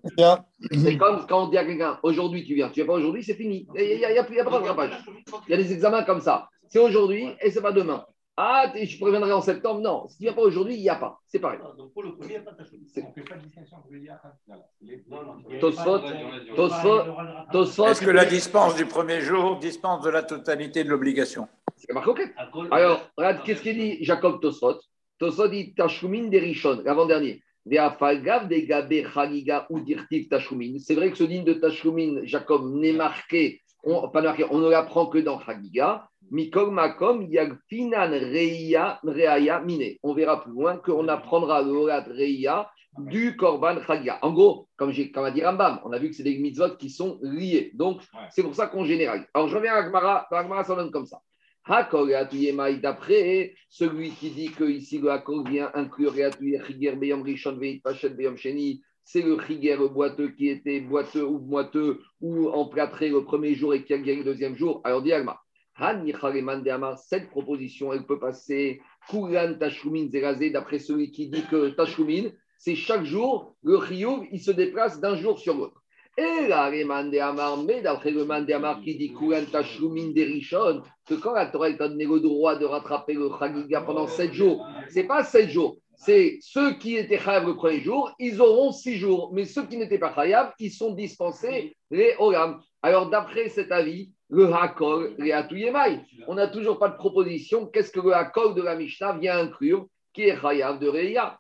C'est comme quand on dit à quelqu'un, aujourd'hui tu viens, tu viens pas aujourd'hui, c'est fini. Il n'y a, a, pas de rattrapage. Il y a des examens comme ça. C'est aujourd'hui et c'est pas demain. Ah, je préviendrai en septembre. Non, si tu viens pas aujourd'hui, il n'y a pas. C'est pareil. Donc pour le premier, il n'y a pas de. On ne fait pas de distinction Tosfot. Est-ce que la dispense du premier jour dispense de la totalité de l'obligation? C'est marqué. Alors, regarde, qu'est-ce qu'il dit Jacob Tosfot? Tosfot dit Tachoumin des Rishon, l'avant-dernier. C'est vrai que ce digne de Tachoumin, Jacob, n'est marqué, on, pas marqué, on ne l'apprend que dans Chagiga. Mikol Makom, Yagfinan Reya Reaya Mine. On verra plus loin qu'on apprendra le Horat Reya du Korban Chagiga. En gros, comme, comme a dit Rambam, on a vu que c'est des mitzvot qui sont liés. Donc, c'est pour ça qu'on généralise. Alors, je reviens à Agmara. Agmara, ça donne comme ça. D'après celui qui dit que ici le Hakol vient inclure c'est le Chiger boiteux qui était boiteux ou boiteux ou emplâtré le premier jour et qui a gagné le deuxième jour. Alors, dit cette proposition, elle peut passer Kulan Tashumin Zerazé, d'après celui qui dit que Tashumin, c'est chaque jour, le Chiyuv, il se déplace d'un jour sur l'autre. Et les Amar, mais d'après le Amar qui dit Kulan Tashumin Derishon, que quand la Torah a donné le droit de rattraper le Chagiga pendant sept jours, c'est pas sept jours, c'est ceux qui étaient chayav le premier jour, ils auront six jours. Mais ceux qui n'étaient pas chayav, ils sont dispensés les. Alors, d'après cet avis, le hakol, les atuyemai, on n'a toujours pas de proposition. Qu'est-ce que le hakol de la Mishnah vient inclure qui est chayav de Reya?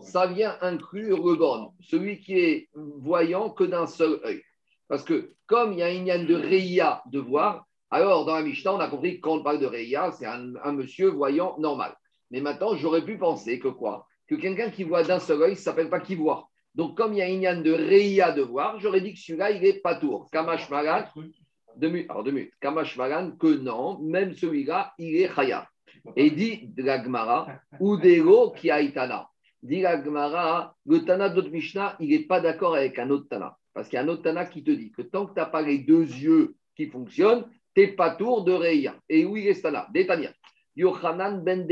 Ça vient inclure le bon, celui qui est voyant que d'un seul œil. Parce que comme il y a une de Reya de voir, alors, dans la Mishnah, on a compris que quand on parle de Reya, c'est un, monsieur voyant normal. Mais maintenant, j'aurais pu penser que quoi? Que quelqu'un qui voit d'un seul œil, ne s'appelle pas qui voit. Donc, comme il y a une de Reya de voir, j'aurais dit que celui-là, il est pas tour. Kamash Magan, alors deux. Kamash que non, même celui-là, il est Chaya. Et dit Gmara, Udero qui a Itana. Dit Gmara, le Tana d'autre Mishnah, il n'est pas d'accord avec un autre Tana. Parce qu'il y a un autre Tana qui te dit que tant que tu n'as pas les deux yeux qui fonctionnent, t'es pas tour de Reya. Et où il est là Détania. Yochanan ben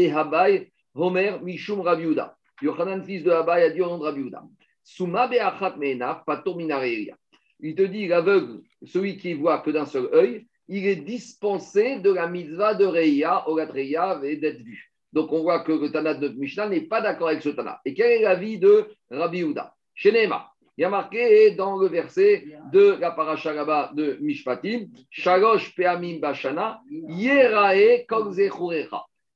Homer, Mishum Rabiuda. Yochanan, fils de Habay, a dit au nom de Rabiuda. Suma be'achat me'enaf, patur minareya. Il te dit, l'aveugle, celui qui voit que d'un seul œil, il est dispensé de la mitzvah de Reya, Orat Reya, et d'être vu. Donc on voit que le Tana de Mishnah n'est pas d'accord avec ce Tana. Et quel est l'avis de Rabbi Houda Chez. Il y a marqué dans le verset de la paracha de Mishpatim, Shalosh Peamim Bashana, Yerae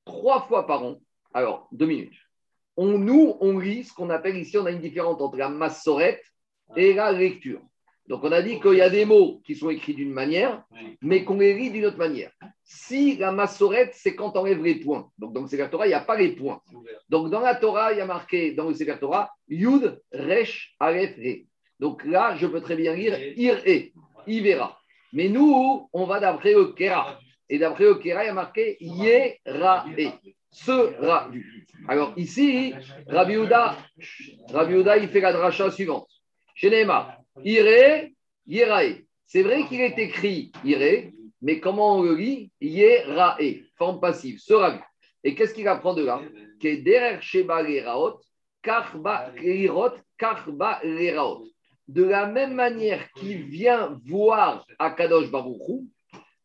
Trois fois par an. Alors, deux minutes. On, nous, on lit ce qu'on appelle ici, on a une différence entre la massorette et la lecture. Donc, on a dit qu'il y a des mots qui sont écrits d'une manière, mais qu'on les lit d'une autre manière. Si la massorette, c'est quand on enlève les points. Donc, dans le Sefer Torah, il n'y a pas les points. Donc, dans la Torah, il y a marqué, dans le Sefer Torah, Yud, Resh, Aleph, Re. Donc là, je peux très bien lire Ir, E, il verra. Mais nous, on va d'après le Kera. Et d'après le Kera, il y a marqué Yera, E, sera vu. Alors ici, Rabbi Uda, il fait la dracha suivante. Chez Neymar, Ire, Yerae. C'est vrai qu'il est écrit Ire, mais comment on le lit? Yerae, forme passive, sera vu. Et qu'est-ce qu'il apprend de là? Que Sheba Karba De la même manière qu'il vient voir Akadosh Baruchou,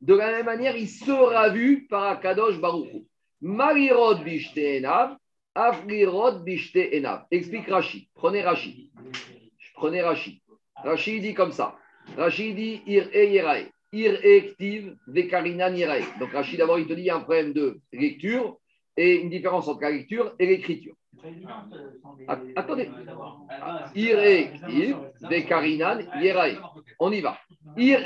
de la même manière, il sera vu par Akadosh Baruchou. Marirod Bishte Enav, Afrirod Bishte. Explique Rashi. Prenez Rashi. Prenez Rashi. Rashi dit comme ça. Rashi dit Ir e Yerae. Ir e Ktiv Vekarina Yerae. Donc Rashi d'abord il te dit il y a un problème de lecture et une différence entre la lecture et l'écriture. Attendez. Ir e Ktiv Vekarinan Yerae. On y va. Ir.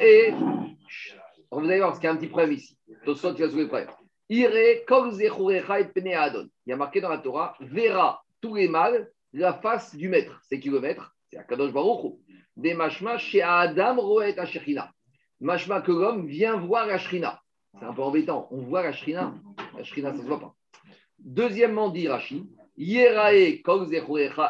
Vous allez voir parce qu'il y a un petit problème ici. Tosot, tu vas soulever le problème. Ire kol et Adon. Il y a marqué dans la Torah, verra tous les mâles la face du maître. C'est qui le maître? C'est Akadosh Baruch des mashma chez Adam roet Ashechina. Mashma que l'homme vient voir la shrina. C'est un peu embêtant. On voit la shrina. La shrina, ça ne se voit pas. Deuxièmement, dit Rashi, Yerae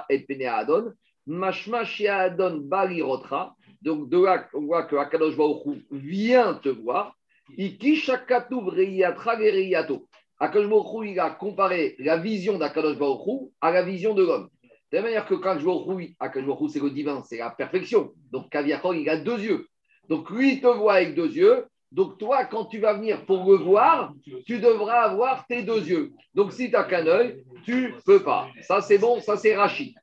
et pene adon. Mashma Adon Balirotra. Donc de là, on voit que Akadosh Baruch vient te voir. Iki Shakatuv Reiyatra Gereiyato. Akadosh Baruch il a comparé la vision d'Akadosh Baruch à la vision de l'homme. De la manière que quand je Akadosh c'est le divin, c'est la perfection. Donc Kaviachol, il a deux yeux. Donc lui, il te voit avec deux yeux. Donc toi, quand tu vas venir pour le voir, tu devras avoir tes deux yeux. Donc si tu n'as qu'un œil, tu ne peux pas. Ça, c'est bon, ça, c'est Rachid.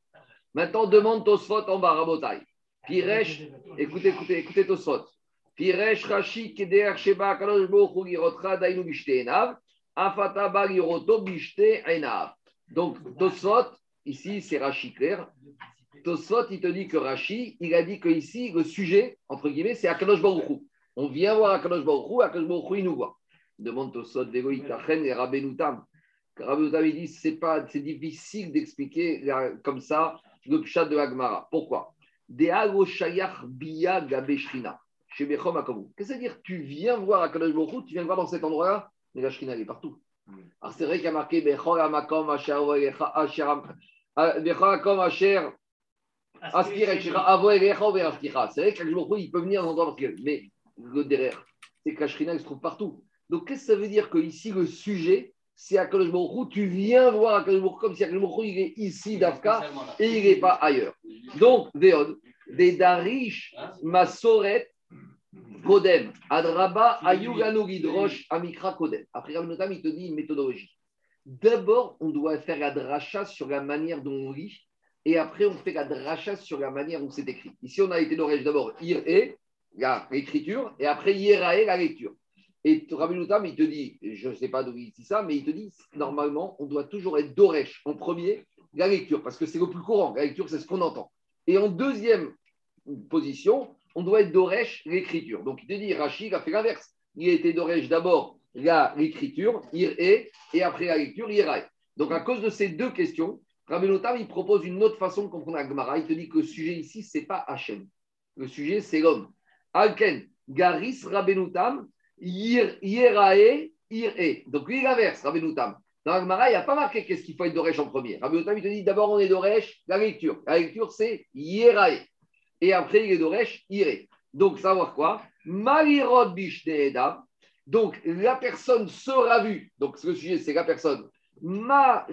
Maintenant, demande Tosfot en bas, Rabotai. Piresh, écoutez, écoutez, écoutez Tosfot. Piresh, Rashi, Keder, Sheba, Kalosh, Bochou, Girotra, Dainu, Bishte, Enav, Afata, Giroto, Bishte, Enav. Donc, Tosfot, ici, c'est Rashi clair. Tosfot, il te dit que Rashi, il a dit que ici, le sujet, entre guillemets, c'est Akadosh Baruchou. On vient voir Akadosh Baruchou, Akadosh Baruchou, il nous voit. Demande Tosfot, Vegoï, Tachen et Rabbenoutam. Rabbenoutam, il dit, c'est pas, c'est difficile d'expliquer comme ça le pshat de Agmara. Pourquoi? Chez Qu'est-ce que ça veut dire Tu viens voir Akadosh Baruchou, tu viens voir dans cet endroit-là, mais la Shrina, elle est partout. Alors c'est vrai qu'il y a marqué Bechol Amakom Asher Asher c'est vrai qu'Akadosh il peut venir dans endroit mais le derrière, c'est que la Shrina, elle se trouve partout. Donc qu'est-ce que ça veut dire que ici le sujet c'est Baruch tu viens voir Baruch comme si Baruch il est ici d'Afka et il n'est pas ailleurs. Donc, Veod, des Darish, Masoret, Kodem, Adraba, Ayuganu Gidrosh, Amikra Kodem. Après, il te dit une méthodologie. D'abord, on doit faire la dracha sur la manière dont on lit, et après, on fait la dracha sur la manière dont c'est écrit. Ici, on a été d'origine d'abord Ir et l'écriture, et après Yerae, la lecture. Et Rabbi Noutam, il te dit, je ne sais pas d'où il dit ça, mais il te dit, normalement, on doit toujours être Doresh en premier, la lecture, parce que c'est le plus courant. La lecture, c'est ce qu'on entend. Et en deuxième position, on doit être Doresh l'écriture. Donc il te dit, Rachid a fait l'inverse. Il a été Doresh d'abord l'écriture, ir et, et après la lecture, iraï. Donc à cause de ces deux questions, Rabbi Noutam, il propose une autre façon de comprendre la Gemara. Il te dit que le sujet ici, ce n'est pas Hachem. Le sujet, c'est l'homme. Alken, Garis Rabbenoutam, Yerae, Ire. Donc lui, il inverse, Rabbi Noutam. Dans Agmara, il n'y a pas marqué qu'est-ce qu'il faut être d'Oresh en premier. Rabbi Noutam, il te dit d'abord, on est d'Oresh, la lecture. La lecture, c'est Yerae. Et après, il est d'Oresh, Ire. Donc, savoir quoi? Malirod Bishneedam. Donc, la personne sera vue. Donc, ce sujet, c'est la personne. La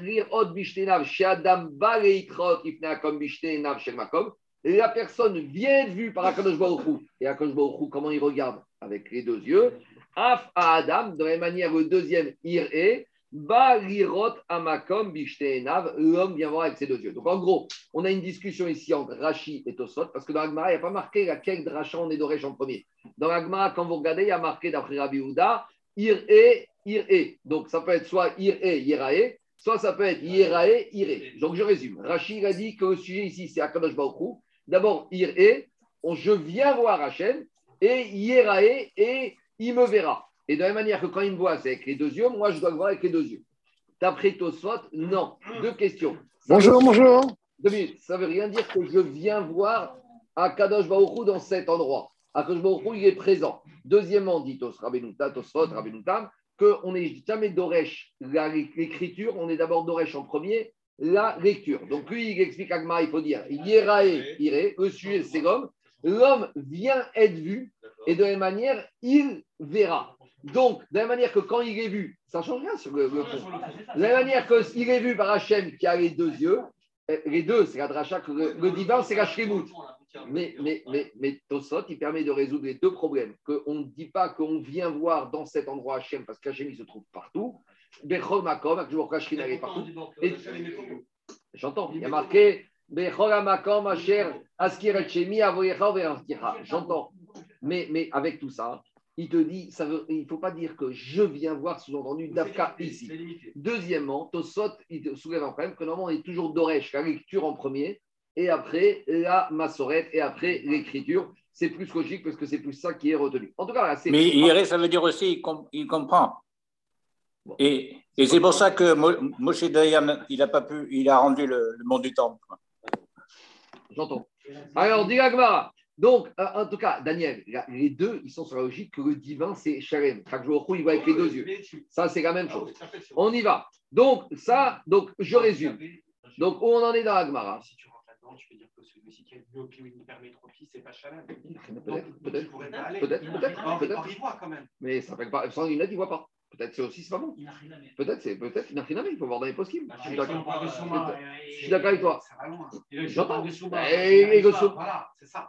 personne vient de vue par Akadosh Baruch Et Akadosh Baruch comment il regarde? Avec les deux yeux. Af à Adam, de la même manière, le deuxième, ir est. Balirot amakom bishteenav, l'homme vient voir avec ses deux yeux. Donc en gros, on a une discussion ici entre Rashi et Tosot, parce que dans l'Agmara, il n'y a pas marqué laquelle de Racha on est d'Oresh en premier. Dans l'Agmara, quand vous regardez, il y a marqué d'après Rabbi Houda, ir est, ir est. Donc ça peut être soit ir est, yerae, soit ça peut être yerae, ire. Donc je résume. Rashi a dit que le sujet ici, c'est Akadosh Baruch D'abord, ir est, je viens voir Hachem, et yerae, et il me verra. Et de la même manière que quand il me voit, c'est avec les deux yeux, moi, je dois le voir avec les deux yeux. D'après Tosfot, non. Deux questions. bonjour, bonjour. Deux minutes. Ça ne veut rien dire que je viens voir Akadosh Baruchou dans cet endroit. Akadosh Baruchou, il est présent. Deuxièmement, dit Tos, Tosfot, Rabbenoutam, qu'on n'est jamais d'Oresh l'écriture, on est d'abord d'Oresh en premier, la lecture. Donc lui, il explique à il faut dire Yerae, Ire, le sujet, c'est l'homme. L'homme vient être vu, et de la même manière, il verra. Donc, de la manière que quand il est vu, ça ne change rien sur le, fond. De la manière qu'il est vu par Hachem qui a les deux yeux, euh, les deux, c'est la dracha, le, divin, c'est la shremout. Mais, mais, mais, mais Tosot, il permet de résoudre les deux problèmes. Qu'on ne dit pas qu'on vient voir dans cet endroit Hachem, parce qu'Hachem, il se trouve partout. Partout. J'entends, il y a marqué J'entends. Mais, mais avec tout ça, il te dit, ça veut, il ne faut pas dire que je viens voir sous-entendu Dafka ici. Deuxièmement, Tosot, il te soulève un problème que normalement on est toujours d'Oresh, la lecture en premier, et après la massorette, et après l'écriture. C'est plus logique parce que c'est plus ça qui est retenu. En tout cas, c'est. Mais Iré, ça veut dire aussi il, comprend. Et, et c'est pour ça que Moshe Dayan, il a pas pu, il a rendu le, monde du temple. J'entends. Alors, dis donc, euh, en tout cas, Daniel, les deux, ils sont sur la logique que le divin, c'est Shalem. Chaque jour, il voit avec les deux yeux. Ça, c'est la même chose. On y va. Donc, ça, donc, je résume. Donc, où on en est dans l'Agmara comment tu peux dire que celui-ci qui a une myopie ou une hypermétropie, c'est pas Chanel Peut-être, peut-être. Peut-être, peut-être. Voit quand même. Mais ça fait pas. Sans lunettes, il voit pas. Peut-être c'est aussi, c'est pas bon. Peut-être c'est peut-être il faut voir dans les possibles. Bah, je suis d'accord. Je suis d'accord avec toi. J'entends.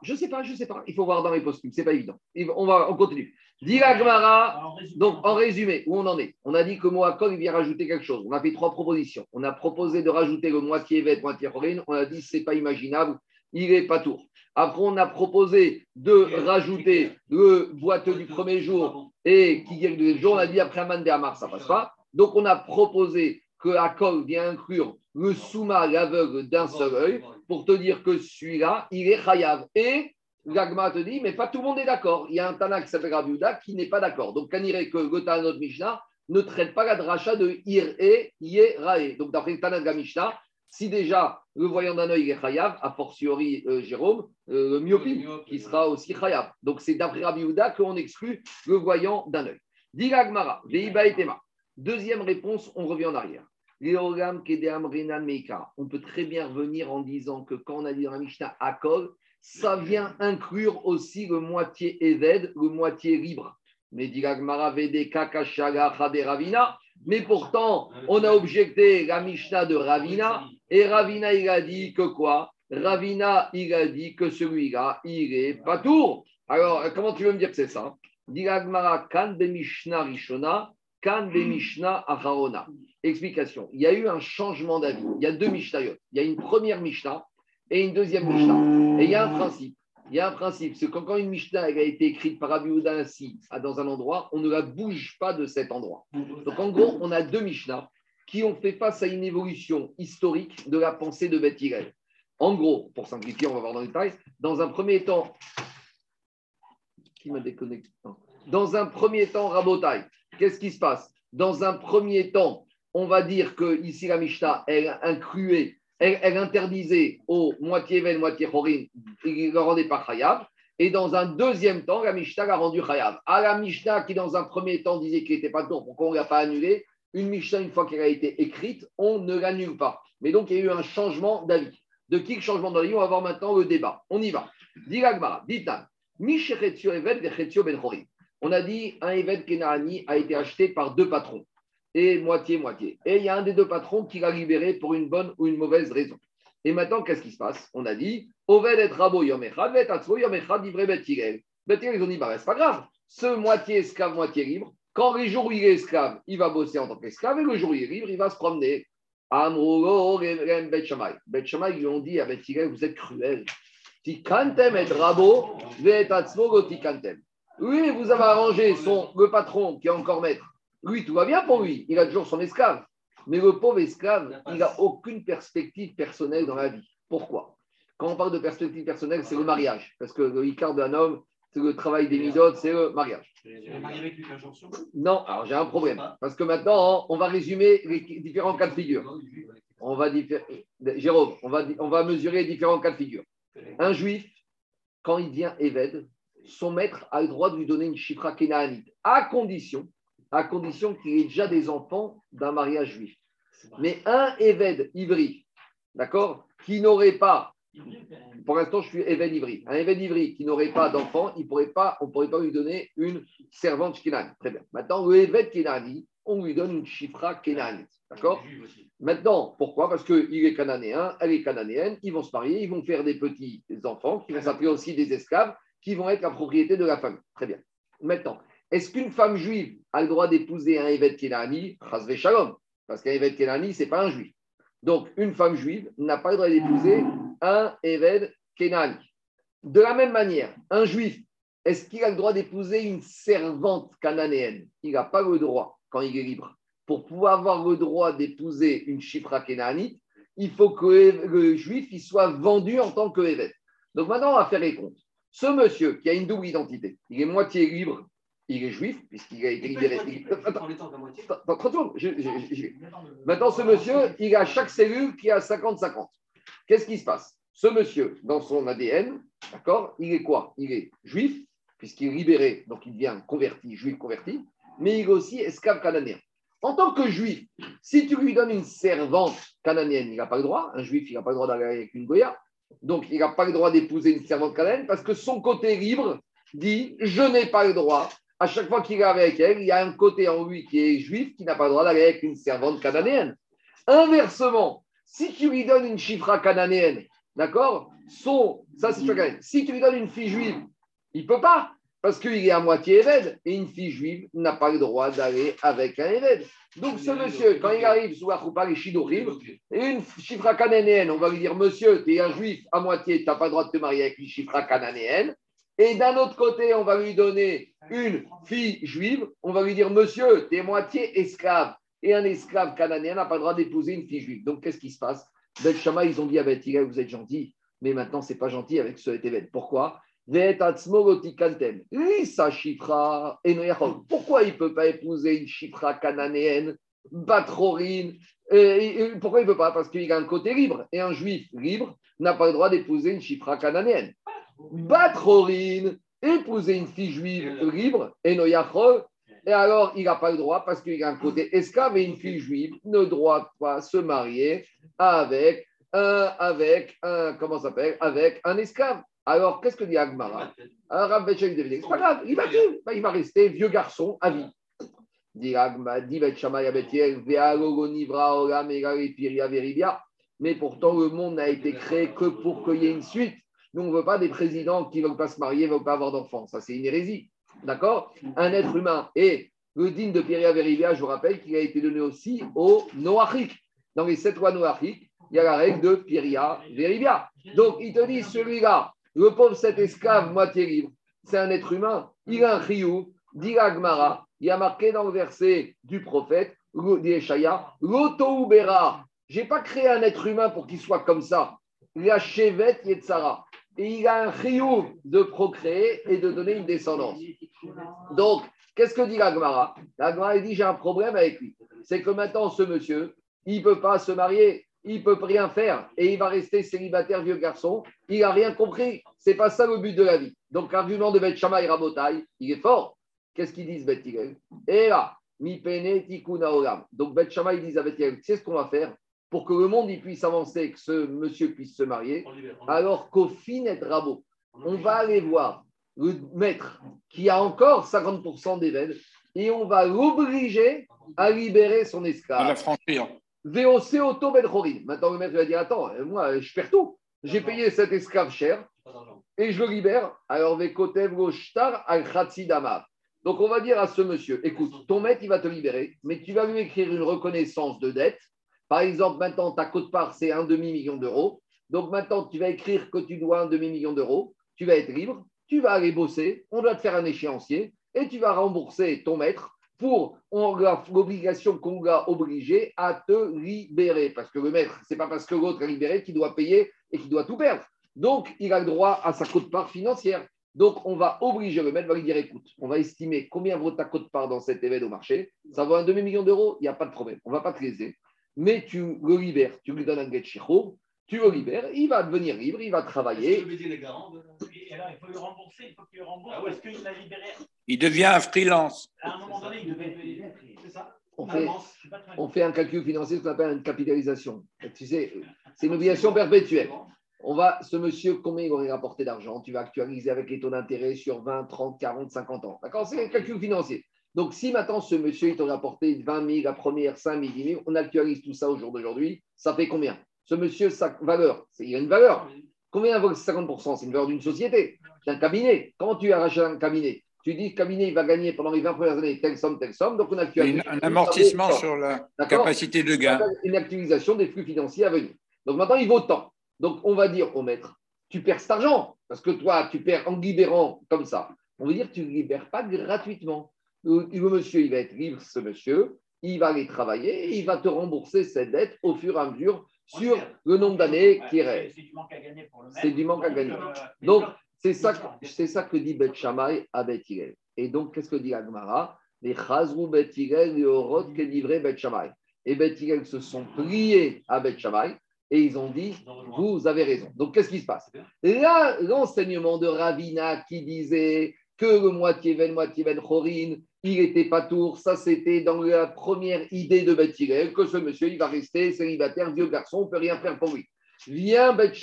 Je sais pas, je sais pas. Il faut voir dans les possibles, c'est pas évident. On va, on continue. Dira Gmara. Donc en résumé, où on en est? On a dit que Moakol il vient rajouter quelque chose. On a fait trois propositions. On a proposé de rajouter le moitié vêt, moitié chorine. On a dit c'est pas imaginable. Il est pas tour. Après, on a proposé de rajouter le boiteux du premier jour et qui guérit le deuxième jour. On a dit après Aman de Amar, ça passe pas. Donc, on a proposé que Akol vient inclure le souma, l'aveugle d'un seul œil, pour te dire que celui-là, il est chayav. Et l'agma te dit, mais pas tout le monde est d'accord. Il y a un Tana qui s'appelle Rabiuda qui n'est pas d'accord. Donc, quand il que le notre Mishnah ne traite pas la dracha de Ir et Yerae. Donc, d'après le Tana de la Mishnah, si déjà le voyant d'un œil est chayav, a fortiori euh, Jérôme, euh, le myopie, qui sera aussi chayav. Donc c'est d'après Rabbi Houda qu'on exclut le voyant d'un œil. Digagmara, Veiba et Tema. Deuxième réponse, on revient en arrière. On peut très bien revenir en disant que quand on a dit dans la Mishnah Akol, ça vient inclure aussi le moitié Eved, le moitié libre. Mais Digagmara Vede Kakashaga Ravina. Mais pourtant, on a objecté la Mishnah de Ravina et Ravina, il a dit que quoi? Ravina, il a dit que celui-là, il est pas tour. Alors, comment tu veux me dire que c'est ça? Kan be Mishnah Rishona, kan be Mishnah Acharona. Explication. Il y a eu un changement d'avis. Il y a deux Mishnayot. Il y a une première Mishnah et une deuxième Mishnah. Et il y a un principe. Il y a un principe. C'est quand, quand une Mishnah a été écrite par Rabbi ainsi dans un endroit, on ne la bouge pas de cet endroit. Donc, en gros, on a deux Mishnah qui ont fait face à une évolution historique de la pensée de Beth En gros, pour simplifier, on va voir dans les détails, dans un premier temps, Dans un premier temps, Rabotai, qu'est-ce qui se passe? Dans un premier temps, on va dire que ici la Mishnah, elle elle, interdisait aux moitié ven, moitié chorin, il ne rendait pas khayab. Et dans un deuxième temps, la Mishnah l'a rendu khayab. À la Mishnah qui, dans un premier temps, disait qu'il n'était pas tour, pourquoi on ne l'a pas annulé une Mishnah, une fois qu'elle a été écrite, on ne l'annule pas. Mais donc, il y a eu un changement d'avis. De qui le changement d'avis? On va voir maintenant le débat. On y va. Ben on a dit un Eved Kenani a été acheté par deux patrons, et moitié-moitié. Et il y a un des deux patrons qui l'a libéré pour une bonne ou une mauvaise raison. Et maintenant, qu'est-ce qui se passe? On a dit Oved et Rabo Yomechad, Livré Bet ils ont dit bah, c'est pas grave, ce moitié esclave, moitié libre, quand les jours où il est esclave, il va bosser en tant qu'esclave, et le jour où il est libre, il va se promener. Bet Shammai, ils lui ont dit à Bet vous êtes cruel. Si kantem et rabo, Oui, mais vous avez arrangé son, le patron qui est encore maître. Lui, tout va bien pour lui. Il a toujours son esclave. Mais le pauvre esclave, il n'a aucune perspective personnelle dans la vie. Pourquoi? Quand on parle de perspective personnelle, c'est le mariage. Parce que le Icar d'un homme, le travail des midotes, c'est le mariage. Non, alors j'ai un problème. Parce que maintenant, on va résumer les différents cas de figure. On va Jérôme, on va, on va mesurer les différents cas de figure. Un juif, quand il devient Éved, son maître a le droit de lui donner une chifra kénaanite, à condition, à condition qu'il ait déjà des enfants d'un mariage juif. Mais un Éved ivri, d'accord, qui n'aurait pas pour l'instant, je suis Even Ivri. Un Even Ivri qui n'aurait pas d'enfant, il pourrait pas, on ne pourrait pas lui donner une servante Kenani. Très bien. Maintenant, le Even Kenani, on lui donne une chifra Kenani. D'accord? Maintenant, pourquoi? Parce qu'il est cananéen, elle est cananéenne, ils vont se marier, ils vont faire des petits enfants qui vont s'appeler aussi des esclaves qui vont être la propriété de la famille. Très bien. Maintenant, est-ce qu'une femme juive a le droit d'épouser un Evet Kenani? Shalom. Parce qu'un Evet Kenani, ce n'est pas un juif. Donc, une femme juive n'a pas le droit d'épouser un Eved Kenani. De la même manière, un juif, est-ce qu'il a le droit d'épouser une servante cananéenne? Il n'a pas le droit quand il est libre. Pour pouvoir avoir le droit d'épouser une chifra kénanite, il faut que le juif soit vendu en tant que. Donc maintenant, on va faire les comptes. Ce monsieur qui a une double identité, il est moitié libre, il est juif, puisqu'il a été libéré. Maintenant, ce monsieur, il a chaque cellule qui a 50-50. Qu'est-ce qui se passe? Ce monsieur, dans son ADN, d'accord, il est quoi? Il est juif, puisqu'il est libéré, donc il devient converti, juif converti, mais il est aussi esclave cananéen. En tant que juif, si tu lui donnes une servante cananéenne, il n'a pas le droit, un juif, il n'a pas le droit d'aller avec une Goya, Donc, il n'a pas le droit d'épouser une servante cananéenne parce que son côté libre dit Je n'ai pas le droit. À chaque fois qu'il est avec elle, il y a un côté en lui qui est juif qui n'a pas le droit d'aller avec une servante cananéenne. Inversement, si tu lui donnes une chifra cananéenne, d'accord son, ça c'est Si tu lui donnes une fille juive, il ne peut pas, parce qu'il est à moitié évêque, et une fille juive n'a pas le droit d'aller avec un évêque. Donc ce monsieur, quand il arrive sous Achoupa et Shidorim, et une chifra cananéenne, on va lui dire, monsieur, tu es un juif à moitié, tu n'as pas le droit de te marier avec une chifra cananéenne. Et d'un autre côté, on va lui donner une fille juive, on va lui dire, monsieur, tu es moitié esclave. Et un esclave cananéen n'a pas le droit d'épouser une fille juive. Donc qu'est-ce qui se passe? Shama, ils ont dit à Beth vous êtes gentil, mais maintenant, ce n'est pas gentil avec ce événement. Pourquoi? Pourquoi il ne peut pas épouser une chifra cananéenne, batrorine Pourquoi il ne peut pas? Parce qu'il a un côté libre. Et un juif libre n'a pas le droit d'épouser une chifra cananéenne. Batrorine, épouser une fille juive libre, et et alors il n'a pas le droit parce qu'il a un côté esclave et une fille juive ne doit pas se marier avec un, avec un, comment s'appelle Avec un esclave. Alors, qu'est-ce que dit Agmara Alors, c'est pas grave, il va bah, il va rester vieux garçon à vie. Dit Agmara, dit mais pourtant, le monde n'a été créé que pour qu'il y ait une suite. Nous, on ne veut pas des présidents qui ne veulent pas se marier, ne veulent pas avoir d'enfants. Ça, c'est une hérésie. D'accord? Un être humain. Et le digne de Pierre Verivia, je vous rappelle qu'il a été donné aussi au Noachik. Dans les sept lois Noachik, il y a la règle de Piria Veribia. Donc, il te dit, celui-là, le pauvre cet esclave moitié libre, c'est un être humain. Il a un chiyou, dit Gmara, il y a marqué dans le verset du prophète, d'Eshaya, l'auto Je n'ai pas créé un être humain pour qu'il soit comme ça. Il a Shevet Yetzara. Il a un chiyou de procréer et de donner une descendance. Donc, qu'est-ce que dit l'Agmara L'Agmara dit j'ai un problème avec lui. C'est que maintenant, ce monsieur, il ne peut pas se marier il ne peut rien faire et il va rester célibataire, vieux garçon. Il n'a rien compris. C'est pas ça le but de la vie. Donc, l'argument de Beth Shammai Rabotai, il est fort. Qu'est-ce qu'ils disent, Beth Et là, mi pene tikuna olam. Donc, Beth dit à Beth sais ce qu'on va faire? Pour que le monde il puisse avancer, que ce monsieur puisse se marier, alors qu'au fin et rabo, on va aller voir le maître qui a encore 50% des et on va l'obliger à libérer son esclave. À la franchir. VOC Auto Maintenant, le maître va dire Attends, moi, je perds tout. J'ai payé cet esclave cher et je le libère. Alors, Vekotev Shtar al Donc, on va dire à ce monsieur Écoute, ton maître, il va te libérer, mais tu vas lui écrire une reconnaissance de dette. Par exemple, maintenant, ta cote-part, c'est un demi-million d'euros. Donc, maintenant, tu vas écrire que tu dois un demi-million d'euros. Tu vas être libre. Tu vas aller bosser. On doit te faire un échéancier et tu vas rembourser ton maître pour l'obligation qu'on l'a obligé à te libérer. Parce que le maître, ce n'est pas parce que l'autre est libéré qu'il doit payer et qu'il doit tout perdre. Donc, il a le droit à sa cote-part financière. Donc, on va obliger le maître, va lui dire écoute, on va estimer combien vaut ta cote-part dans cet événement au marché. Ça vaut un demi-million d'euros, il n'y a pas de problème. On ne va pas te léser. Mais tu le libères, tu lui donnes un get tu le libères, il va devenir libre, il va travailler. il faut le rembourser, il faut qu'il le rembourse ah parce qu'il l'a libéré. Il devient un freelance. À un moment donné, il devient. C'est ça? On fait, on fait, un calcul financier, ce qu'on appelle une capitalisation. Tu sais, c'est une obligation perpétuelle. On va, ce monsieur, combien il aurait rapporté d'argent? Tu vas actualiser avec les taux d'intérêt sur 20, 30, 40, 50 ans. D'accord? C'est un calcul financier. Donc, si maintenant ce monsieur, il t'aurait rapporté 20 000, la première, 5 000, 10 000, on actualise tout ça au jour d'aujourd'hui, ça fait combien? Ce monsieur, sa valeur, il a une valeur. Combien vaut 50% C'est une valeur d'une société, d'un cabinet. Comment tu arraches un cabinet? Tu dis que le cabinet il va gagner pendant les 20 premières années telle somme, telle somme. Donc, on actualise. Un amortissement sur la capacité de gain. Une actualisation des flux financiers à venir. Donc, maintenant, il vaut tant. Donc, on va dire au maître tu perds cet argent. Parce que toi, tu perds en libérant comme ça. On veut dire que tu ne libères pas gratuitement. Le, monsieur, il va être libre, ce monsieur. Il va aller travailler et il va te rembourser cette dette au fur et à mesure sur le nombre d'années qui reste. C'est du manque à gagner pour le C'est du manque à gagner. Euh, donc, c'est ça, c'est ça que dit Bet Shammai à Bet Et donc, qu'est-ce que dit Agmara Les Chazrou Bet les Orot qui livré Bet Shammai. Et Bet se sont pliés à Bet Shammai et ils ont dit Vous avez raison. Donc, qu'est-ce qui se passe? Là, l'enseignement de Ravina qui disait que le moitié ven, moitié ven, chorin, il n'était pas tour. Ça, c'était dans la première idée de Beth que ce monsieur, il va rester célibataire, vieux garçon, on ne peut rien faire pour lui. Vient Beth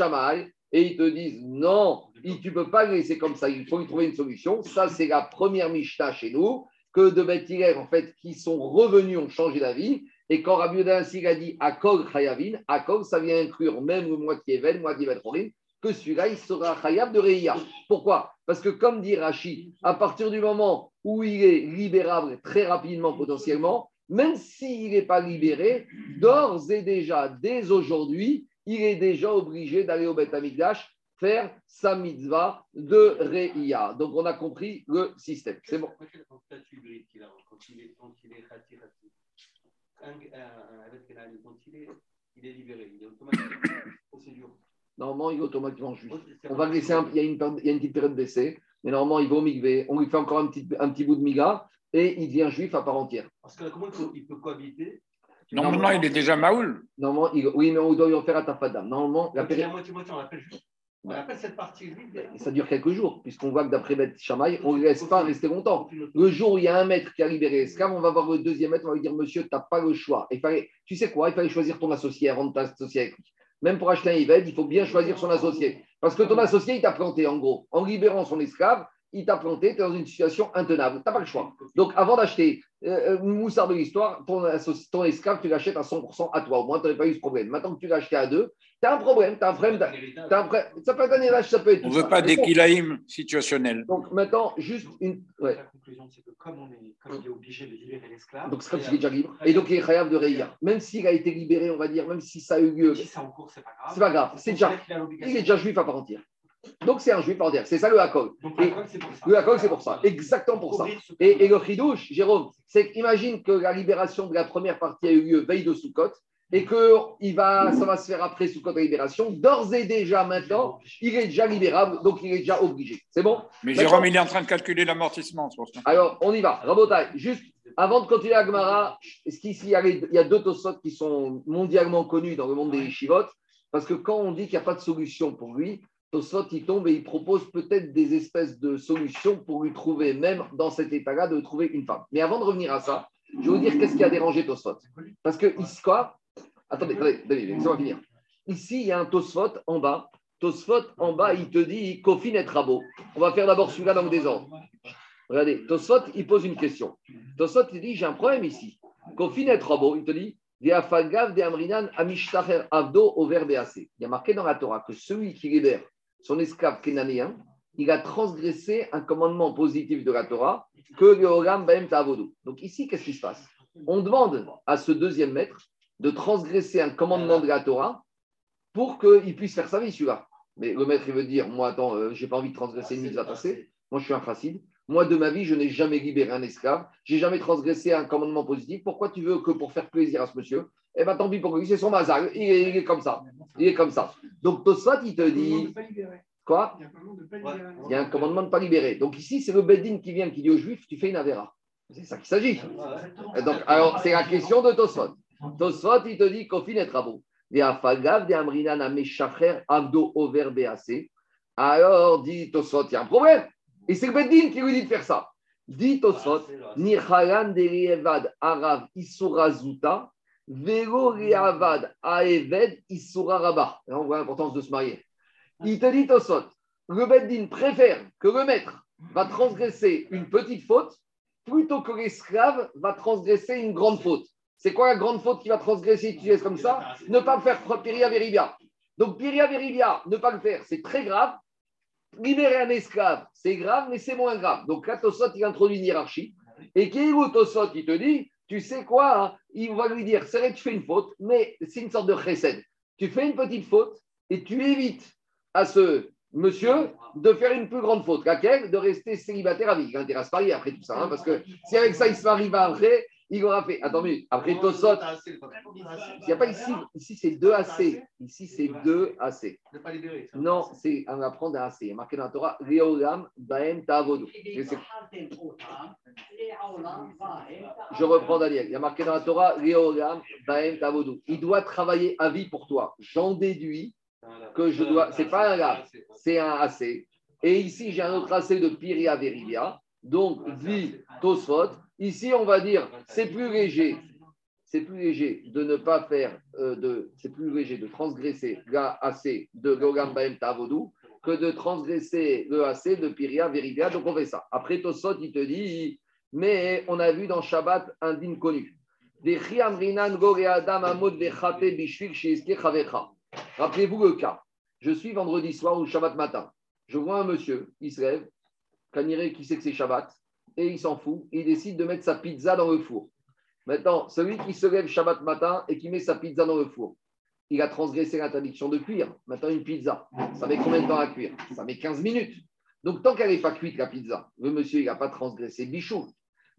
et ils te disent non, tu peux pas le laisser comme ça, il faut y trouver une solution. Ça, c'est la première Mishnah chez nous, que de Beth en fait, qui sont revenus, ont changé d'avis. Et quand Rabbi ainsi a dit Akog Chayavin, Akog, ça vient inclure même le moitié Ven, moitié Betrorim, celui-là, il sera Chayav de Reya. Pourquoi Parce que, comme dit Rashi, à partir du moment où il est libérable très rapidement potentiellement, même s'il n'est pas libéré, d'ores et déjà, dès aujourd'hui, il est déjà obligé d'aller au Beth Amikdash faire sa mitzvah de Re'ia. Donc, on a compris le système. C'est bon. Il est libéré, il est automatiquement procédure. Normalement, il est automatiquement juif. On va laisser un, il, y a une, il y a une petite période d'essai, mais normalement, il va au migvé, on lui fait encore un petit, un petit bout de miga et il devient juif à part entière. Parce que comment il peut, il peut cohabiter Normalement, il est déjà Maoul. Normalement, il, oui, mais on doit lui faire à Tafadam. Normalement, la période. on l'appelle juif. On appelle cette partie Ça dure quelques jours, puisqu'on voit que d'après Beth Shamaï, on ne laisse pas rester longtemps. Le jour où il y a un maître qui a libéré l'esclave, on va voir le deuxième maître, on va lui dire Monsieur, tu n'as pas le choix. Il fallait, tu sais quoi? Il fallait choisir ton associé avant de t'associer avec lui. Même pour acheter un Ived, il faut bien choisir son associé. Parce que ton associé, il t'a planté, en gros. En libérant son esclave, il t'a planté, tu es dans une situation intenable. Tu n'as pas le choix. Donc, avant d'acheter euh, euh Moussard de l'histoire, ton, ton, esclave, tu l'achètes à 100% à toi. Au moins, tu n'aurais pas eu ce problème. Maintenant que tu l'as acheté à deux, tu as un problème. Tu as un problème. Ça peut être un héritage, ça peut être. On ne veut pas d'équilaïm situationnel. Donc, maintenant, juste une. Ouais. La conclusion, c'est que comme, on est, comme il est obligé de libérer l'esclave. Donc, c'est comme s'il est déjà libre. Et donc, il est khayab de Reya. Même s'il a été libéré, on va dire, même si ça a eu lieu. Si c'est en cours, c'est pas grave. C'est pas grave. C'est déjà. Il est déjà juif à part entière. Donc c'est un juif dire. C'est ça le hakol. Le hakol, c'est pour ça. Exactement pour ça. Et, le chidouche, Jérôme, c'est qu'imagine que la libération de la première partie a eu lieu veille de Soukot et que il va, ça va se faire après Soukot la libération. D'ores et déjà maintenant, il est déjà libérable, donc il est déjà obligé. C'est bon? Mais Jérôme, il est en train de calculer l'amortissement. Alors, on y va. Rabotai, juste avant de continuer à Gemara, est-ce qu'ici, il y a deux Tosot qui sont mondialement connus dans le monde des Shivot? Parce que quand on dit qu'il n'y a pas de solution pour lui, Tosfot, il tombe et il propose peut-être des espèces de solutions pour lui trouver, même dans cet état-là, de trouver une femme. Mais avant de revenir à ça, je vais vous dire qu'est-ce qui a dérangé Tosfot. Parce que quoi Attendez, attendez, laissez-moi finir. Ici, il y a un Tosfot en bas. Tosfot en bas, il te dit Kofin et Rabo. On va faire d'abord celui-là dans le désordre. Regardez, Tosfot, il pose une question. Tosfot, il dit J'ai un problème ici. Kofin et Rabo, il te dit il y a marqué dans la Torah que celui qui libère son esclave kénanéen, il a transgressé un commandement positif de la Torah que le Olam Baem Donc ici, qu'est-ce qui se passe? On demande à ce deuxième maître de transgresser un commandement de la Torah pour qu'il puisse faire sa vie, celui-là. Mais le maître, il veut dire Moi, attends, euh, je n'ai pas envie de transgresser une mitzvah passée. Moi, je suis un chassid. Moi, de ma vie, je n'ai jamais libéré un esclave. J'ai jamais transgressé un commandement positif. Pourquoi tu veux que pour faire plaisir à ce monsieur Eh bien, tant pis pour lui, c'est son bazar. Il est, comme ça. Il est comme ça. Donc, Tosfat, il te dit. Quoi Il y a un commandement de ne pas libérer. Donc, ici, c'est le Beddin qui vient, qui dit aux Juifs Tu fais une avéra. C'est ça qu'il s'agit. Donc, alors, c'est la question de Tosfot. Tosfot, il te dit Kofin et Rabo. Alors, dit Tosfot, il y a un problème. Et c'est le Beddin qui lui dit de faire ça. Dit Tosfot, Nichalan derievad arav isura zuta, velo reavad aeved isura rabah. Là, on voit l'importance de se marier. Il te dit Tosfot, le Beddin préfère que le maître va transgresser une petite faute plutôt que l'esclave va transgresser une grande faute. C'est quoi la grande faute qui va transgresser tu es comme ça? Ne pas faire Piria Veribia. Donc Piria Veribia, ne pas le faire, c'est très grave libérer un esclave, c'est grave, mais c'est moins grave. Donc là, Tosot, il introduit une hiérarchie. Et où Tosot, il te dit, tu sais quoi hein, Il va lui dire, c'est vrai tu fais une faute, mais c'est une sorte de recette. Tu fais une petite faute et tu évites à ce monsieur de faire une plus grande faute. Laquelle? De rester célibataire à vie. Il a intérêt à se marier après tout ça. Hein, parce que si avec ça, il se marie pas après, il aura fait. Attends, mais après Tosot, il n'y a pas ici. Ici, c'est 2 AC. Ici, c'est 2 AC. Non, c'est on va prendre un AC. Il y a marqué dans la Torah Leolam Baem Tavodu. Je reprends Daniel. Il y a marqué dans la Torah Leolam Baem Tavodu. Il doit travailler à vie pour toi. J'en déduis que je dois. C'est pas un gars, c'est un AC. Et ici, j'ai un autre AC de Piria Verivia. Donc, dit Tosfot Ici, on va dire, c'est plus léger. c'est plus léger de ne pas faire, euh, de, c'est plus léger de transgresser l'AC de Gogam Baem Tavodou que de transgresser le AC de Piria Veridia. Donc on fait ça. Après Tosot, il te dit, mais on a vu dans Shabbat un dîme connu. Rappelez-vous le cas. Je suis vendredi soir ou Shabbat matin. Je vois un monsieur, il se lève, Kaniré qui sait que c'est Shabbat, et il s'en fout, il décide de mettre sa pizza dans le four. Maintenant, celui qui se lève Shabbat matin et qui met sa pizza dans le four, il a transgressé l'interdiction de cuire. Maintenant, une pizza, ça met combien de temps à cuire? Ça met 15 minutes. Donc, tant qu'elle n'est pas cuite, la pizza, le monsieur, il n'a pas transgressé bichou.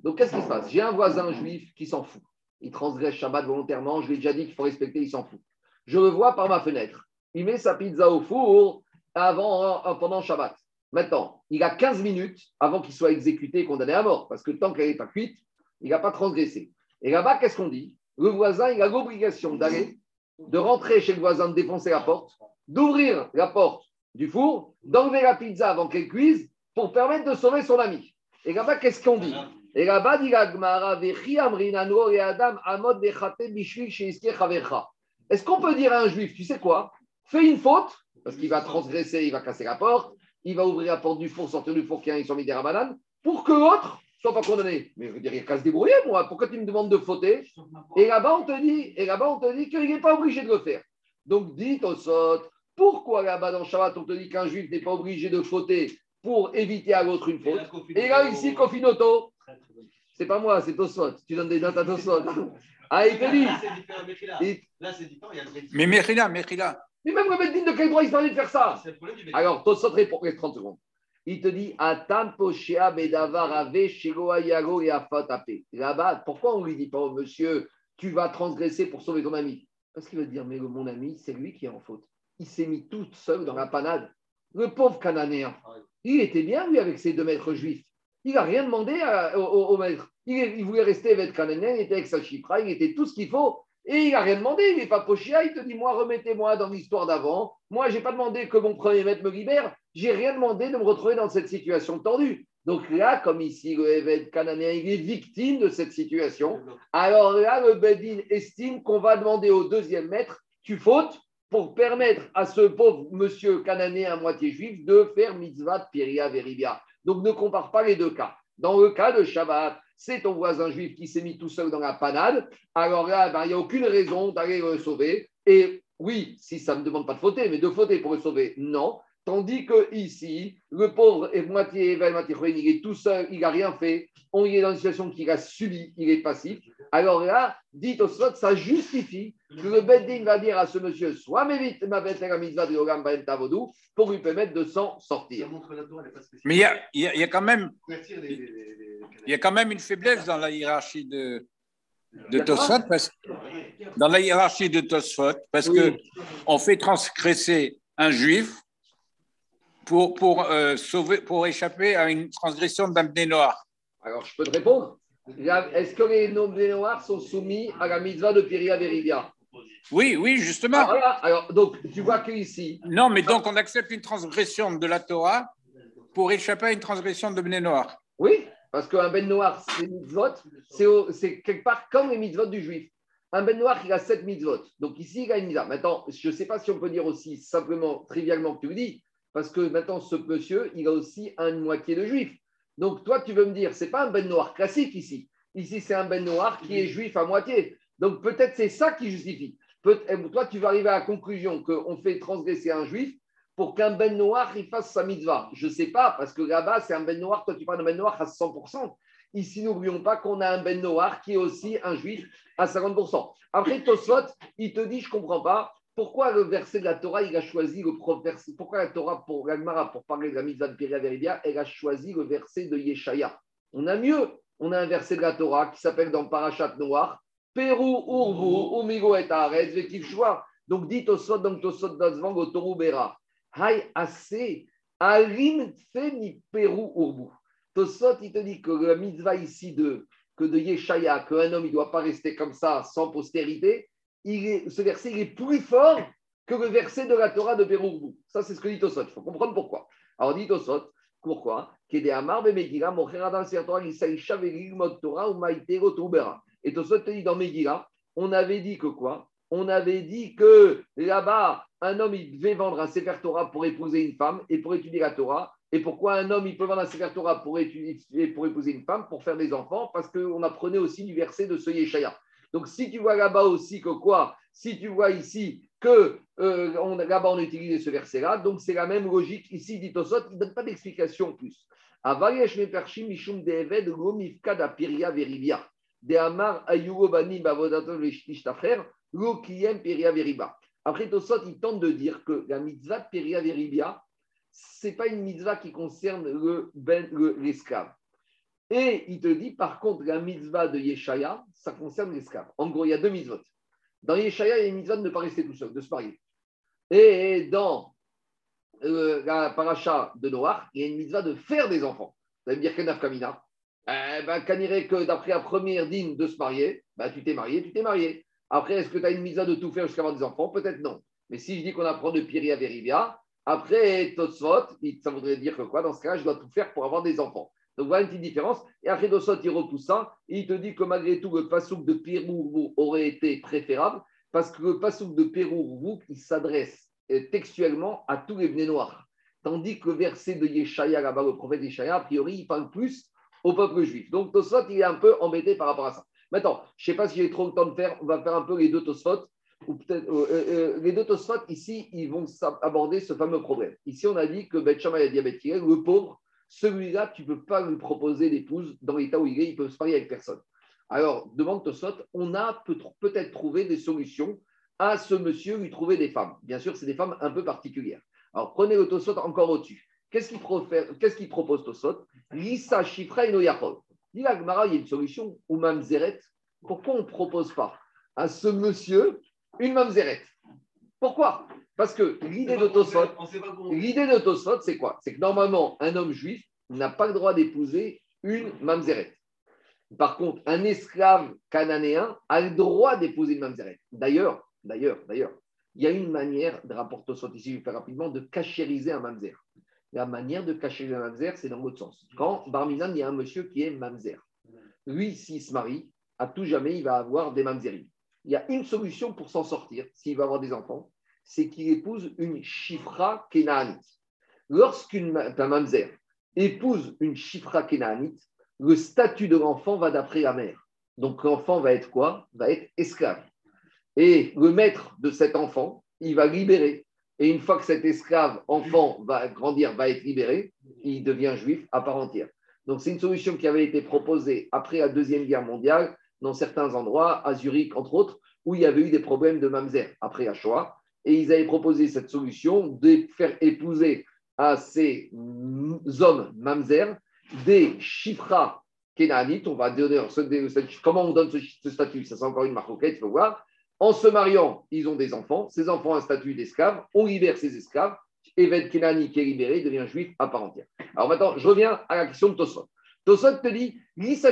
Donc, qu'est-ce qui se passe? J'ai un voisin juif qui s'en fout. Il transgresse Shabbat volontairement. Je lui ai déjà dit qu'il faut respecter, il s'en fout. Je le vois par ma fenêtre. Il met sa pizza au four avant, euh, pendant Shabbat. Maintenant, il a 15 minutes avant qu'il soit exécuté et condamné à mort. Parce que tant qu'elle n'est pas cuite, il n'a pas transgressé. Et là-bas, qu'est-ce qu'on dit? Le voisin, il a l'obligation d'aller, de rentrer chez le voisin, de défoncer la porte, d'ouvrir la porte du four, d'enlever la pizza avant qu'elle cuise pour permettre de sauver son ami. Et là-bas, qu'est-ce qu'on dit? Et là-bas, dit Est-ce qu'on peut dire à un juif, tu sais quoi? Fais une faute, parce qu'il va transgresser, il va casser la porte, il va ouvrir la porte du four, sortir du four qui a mis des bananes, pour que l'autre soit pas condamné. Mais je veux dire, il a qu'à se débrouiller, moi. Pourquoi tu me demandes de fauter Et là-bas, on te dit, et là-bas, on te dit qu'il n'est pas obligé de le faire. Donc, dites au sot, pourquoi là-bas dans Shabbat, on te dit qu'un juif n'est pas obligé de fauter pour éviter à l'autre une faute Et là, ici, Kofinoto, c'est pas moi, c'est Tosot. Tu donnes des notes à Tosot. Ah, il te dit. Là, c'est différent, il y a le Mais Mechila, Mechila. Mais même le Beddin, de quel droit il s'en de faire ça Alors, Tosot répond, 30 secondes. Il te dit Là-bas, pourquoi on ne lui dit pas, monsieur, tu vas transgresser pour sauver ton ami Parce qu'il veut dire, mais mon ami, c'est lui qui est en faute. Il s'est mis tout seul dans la panade. Le pauvre Cananéen, il était bien, lui, avec ses deux maîtres juifs. Il n'a rien demandé au, maître. Il, voulait rester avec Cananéen, il était avec sa chipra, il était tout ce qu'il faut. Et il n'a rien demandé, il n'est pas pochia, il te dit, moi, remettez-moi dans l'histoire d'avant. Moi, je n'ai pas demandé que mon premier maître me libère j'ai rien demandé de me retrouver dans cette situation tendue. Donc là, comme ici, le évêque cananéen, il est victime de cette situation. Alors là, le Bedin estime qu'on va demander au deuxième maître, tu fautes pour permettre à ce pauvre monsieur cananéen à moitié juif de faire mitzvah de Piria Veribia. Donc ne compare pas les deux cas. Dans le cas de Shabbat, c'est ton voisin juif qui s'est mis tout seul dans la panade. Alors là, ben, il n'y a aucune raison d'aller le sauver. Et oui, si ça ne demande pas de fauter, mais de fauter pour le sauver, non. Tandis que ici, le pauvre est moitié moitié il est tout seul, il n'a rien fait. On est dans une situation qu'il a subi, il est passif. Alors là, dit au slot, ça justifie que le Beddin va dire à ce monsieur soit m'évite ma de Yogam Tavodou pour lui permettre de s'en sortir. Mais il y a, il y a, quand même, il y a quand même une faiblesse dans la hiérarchie de, de Tosfot, parce, dans la hiérarchie de Tosfot, parce que on fait transgresser un juif pour, pour, euh, sauver, pour échapper à une transgression d'un noir Alors, je peux te répondre. Est-ce que les noblés noirs sont soumis à la mitzvah de Piria Veridia Oui, oui, justement. Ah, voilà. Alors, donc, tu vois qu'ici. Non, mais donc, on accepte une transgression de la Torah pour échapper à une transgression de Bné Noir. Oui, parce qu'un Ben Noir, c'est mitzvot, c'est quelque part comme les mitzvot du juif. Un Ben Noir, il a sept mitzvot. Donc ici, il a une mitzvah. Maintenant, je ne sais pas si on peut dire aussi simplement, trivialement que tu le dis, parce que maintenant, ce monsieur, il a aussi une moitié de juif. Donc, toi, tu veux me dire, c'est pas un ben noir classique ici. Ici, c'est un ben noir qui est juif à moitié. Donc, peut-être c'est ça qui justifie. Eh, toi, tu vas arriver à la conclusion qu'on fait transgresser un juif pour qu'un ben noir il fasse sa mitzvah. Je ne sais pas, parce que là-bas, c'est un ben noir. Toi, tu parles d'un ben noir à 100%. Ici, n'oublions pas qu'on a un ben noir qui est aussi un juif à 50%. Après, Tosfot, il te dit, je ne comprends pas. Pourquoi le verset de la Torah, il a choisi le verset Pourquoi la Torah, pour l'Agmara, pour parler de la mitzvah de Piria Veribia, elle a choisi le verset de Yeshaya? On a mieux. On a un verset de la Torah qui s'appelle dans Parashat Noir Peru Urbu, Umigo et Aretz, Vekivshua. Donc dit au sot, donc au sot d'Azvang, au Toru Bera. Hay assez, Alim ni Peru Urbu. Tosot, il te dit que la mitzvah ici de, que de Yeshaya, qu'un homme ne doit pas rester comme ça sans postérité, ce verset est plus fort que le verset de la Torah de Péroubou. Ça, c'est ce que dit Tosot. Il faut comprendre pourquoi. Alors, dit Tosot, pourquoi? Et Tosot te dit dans Megillah on avait dit que quoi? On avait dit que là-bas, un homme, il devait vendre un Sefer Torah pour épouser une femme et pour étudier la Torah. Et pourquoi un homme, il peut vendre un Sefer Torah pour, étudier, pour épouser une femme, pour faire des enfants? Parce qu'on apprenait aussi du verset de ce Yeshaya. Donc, si tu vois là-bas aussi que quoi? Si tu vois ici que euh, là-bas on utilise ce verset-là, donc c'est la même logique. Ici, dit Tosot, il ne donne pas d'explication plus. Après Tosot, il tente de dire que la mitzvah peria veribia, ce n'est pas une mitzvah qui concerne ben, l'esclave. Et il te dit, par contre, la mitzvah de Yeshaya, ça concerne l'esclave. En gros, il y a deux mitzvot. Dans Yeshaya, il y a une mitzvah de ne pas rester tout seul, de se marier. Et dans euh, la paracha de Noach, il y a une mitzvah de faire des enfants. Ça veut dire qu'un Kamina. Eh ben, que d'après la première dîme de se marier, ben, tu t'es marié, tu t'es marié. Après, est-ce que tu as une mitzvah de tout faire jusqu'à avoir des enfants? Peut-être non. Mais si je dis qu'on apprend de Piria Verivia, après Tosfot, ça voudrait dire que quoi? Dans ce cas, je dois tout faire pour avoir des enfants. Donc voilà une petite différence. Et Tosfot, il repousse ça. Il te dit que malgré tout, le pasouk de Pirourvou aurait été préférable parce que le pasouk de Pirourvou, il s'adresse euh, textuellement à tous les venus noirs. Tandis que le verset de Yeshaya, là-bas, le prophète Yeshaya, a priori, il parle plus au peuple juif. Donc Tosfot, il est un peu embêté par rapport à ça. Maintenant, je ne sais pas si j'ai trop le temps de faire, on va faire un peu les deux Tosfot ou euh, euh, les deux Tosfot, ici, ils vont aborder ce fameux problème. Ici, on a dit que Shammai a le pauvre, celui-là, tu ne peux pas lui proposer d'épouse dans l'état où il est, il peut se marier avec personne. Alors, demande Tosfot, on a peut-être trouvé des solutions à ce monsieur, lui trouver des femmes. Bien sûr, c'est des femmes un peu particulières. Alors, prenez le Tosfot encore au-dessus. Qu'est-ce qu'il propose Tosfot Lisa Shifra et Noyachol. Dit il y a une solution, ou Zeret. Pourquoi on ne propose pas à ce monsieur une mamzeret? Pourquoi? Parce que l'idée de Tosfot, l'idée de Tosfot, c'est quoi? C'est que normalement, un homme juif n'a pas le droit d'épouser une mamzeret. Par contre, un esclave cananéen a le droit d'épouser une mamzeret. D'ailleurs, d'ailleurs, d'ailleurs, il y a une manière, de rapporter Tosfot ici, je vais faire rapidement, de cachériser un mamzer. La manière de cachériser un mamzer, c'est dans l'autre sens. Quand Barminan, il y a un monsieur qui est mamzer. Lui, s'il se marie, à tout jamais, il va avoir des mamzerim il y a une solution pour s'en sortir, s'il va avoir des enfants, c'est qu'il épouse une chifra kénaanite. Lorsqu'une mamzer épouse une chifra kénaanite, le statut de l'enfant va d'après la mère. Donc l'enfant va être quoi? Va être esclave. Et le maître de cet enfant, il va libérer. Et une fois que cet esclave enfant va grandir, va être libéré, il devient juif à part entière. Donc c'est une solution qui avait été proposée après la Deuxième Guerre mondiale dans certains endroits, à Zurich entre autres, où il y avait eu des problèmes de mamzer après la. Et ils avaient proposé cette solution de faire épouser à ces hommes mamzer des chifras kénanites. On va donner comment on donne ce, statut, ça c'est encore une marquette, il faut voir. En se mariant, ils ont des enfants. Ces enfants ont un statut d'esclave. On libère ces esclaves. Eved Kenani qui est libéré devient juif à part entière. Alors maintenant, je reviens à la question de Tosfot. Tosot te dit, Lisa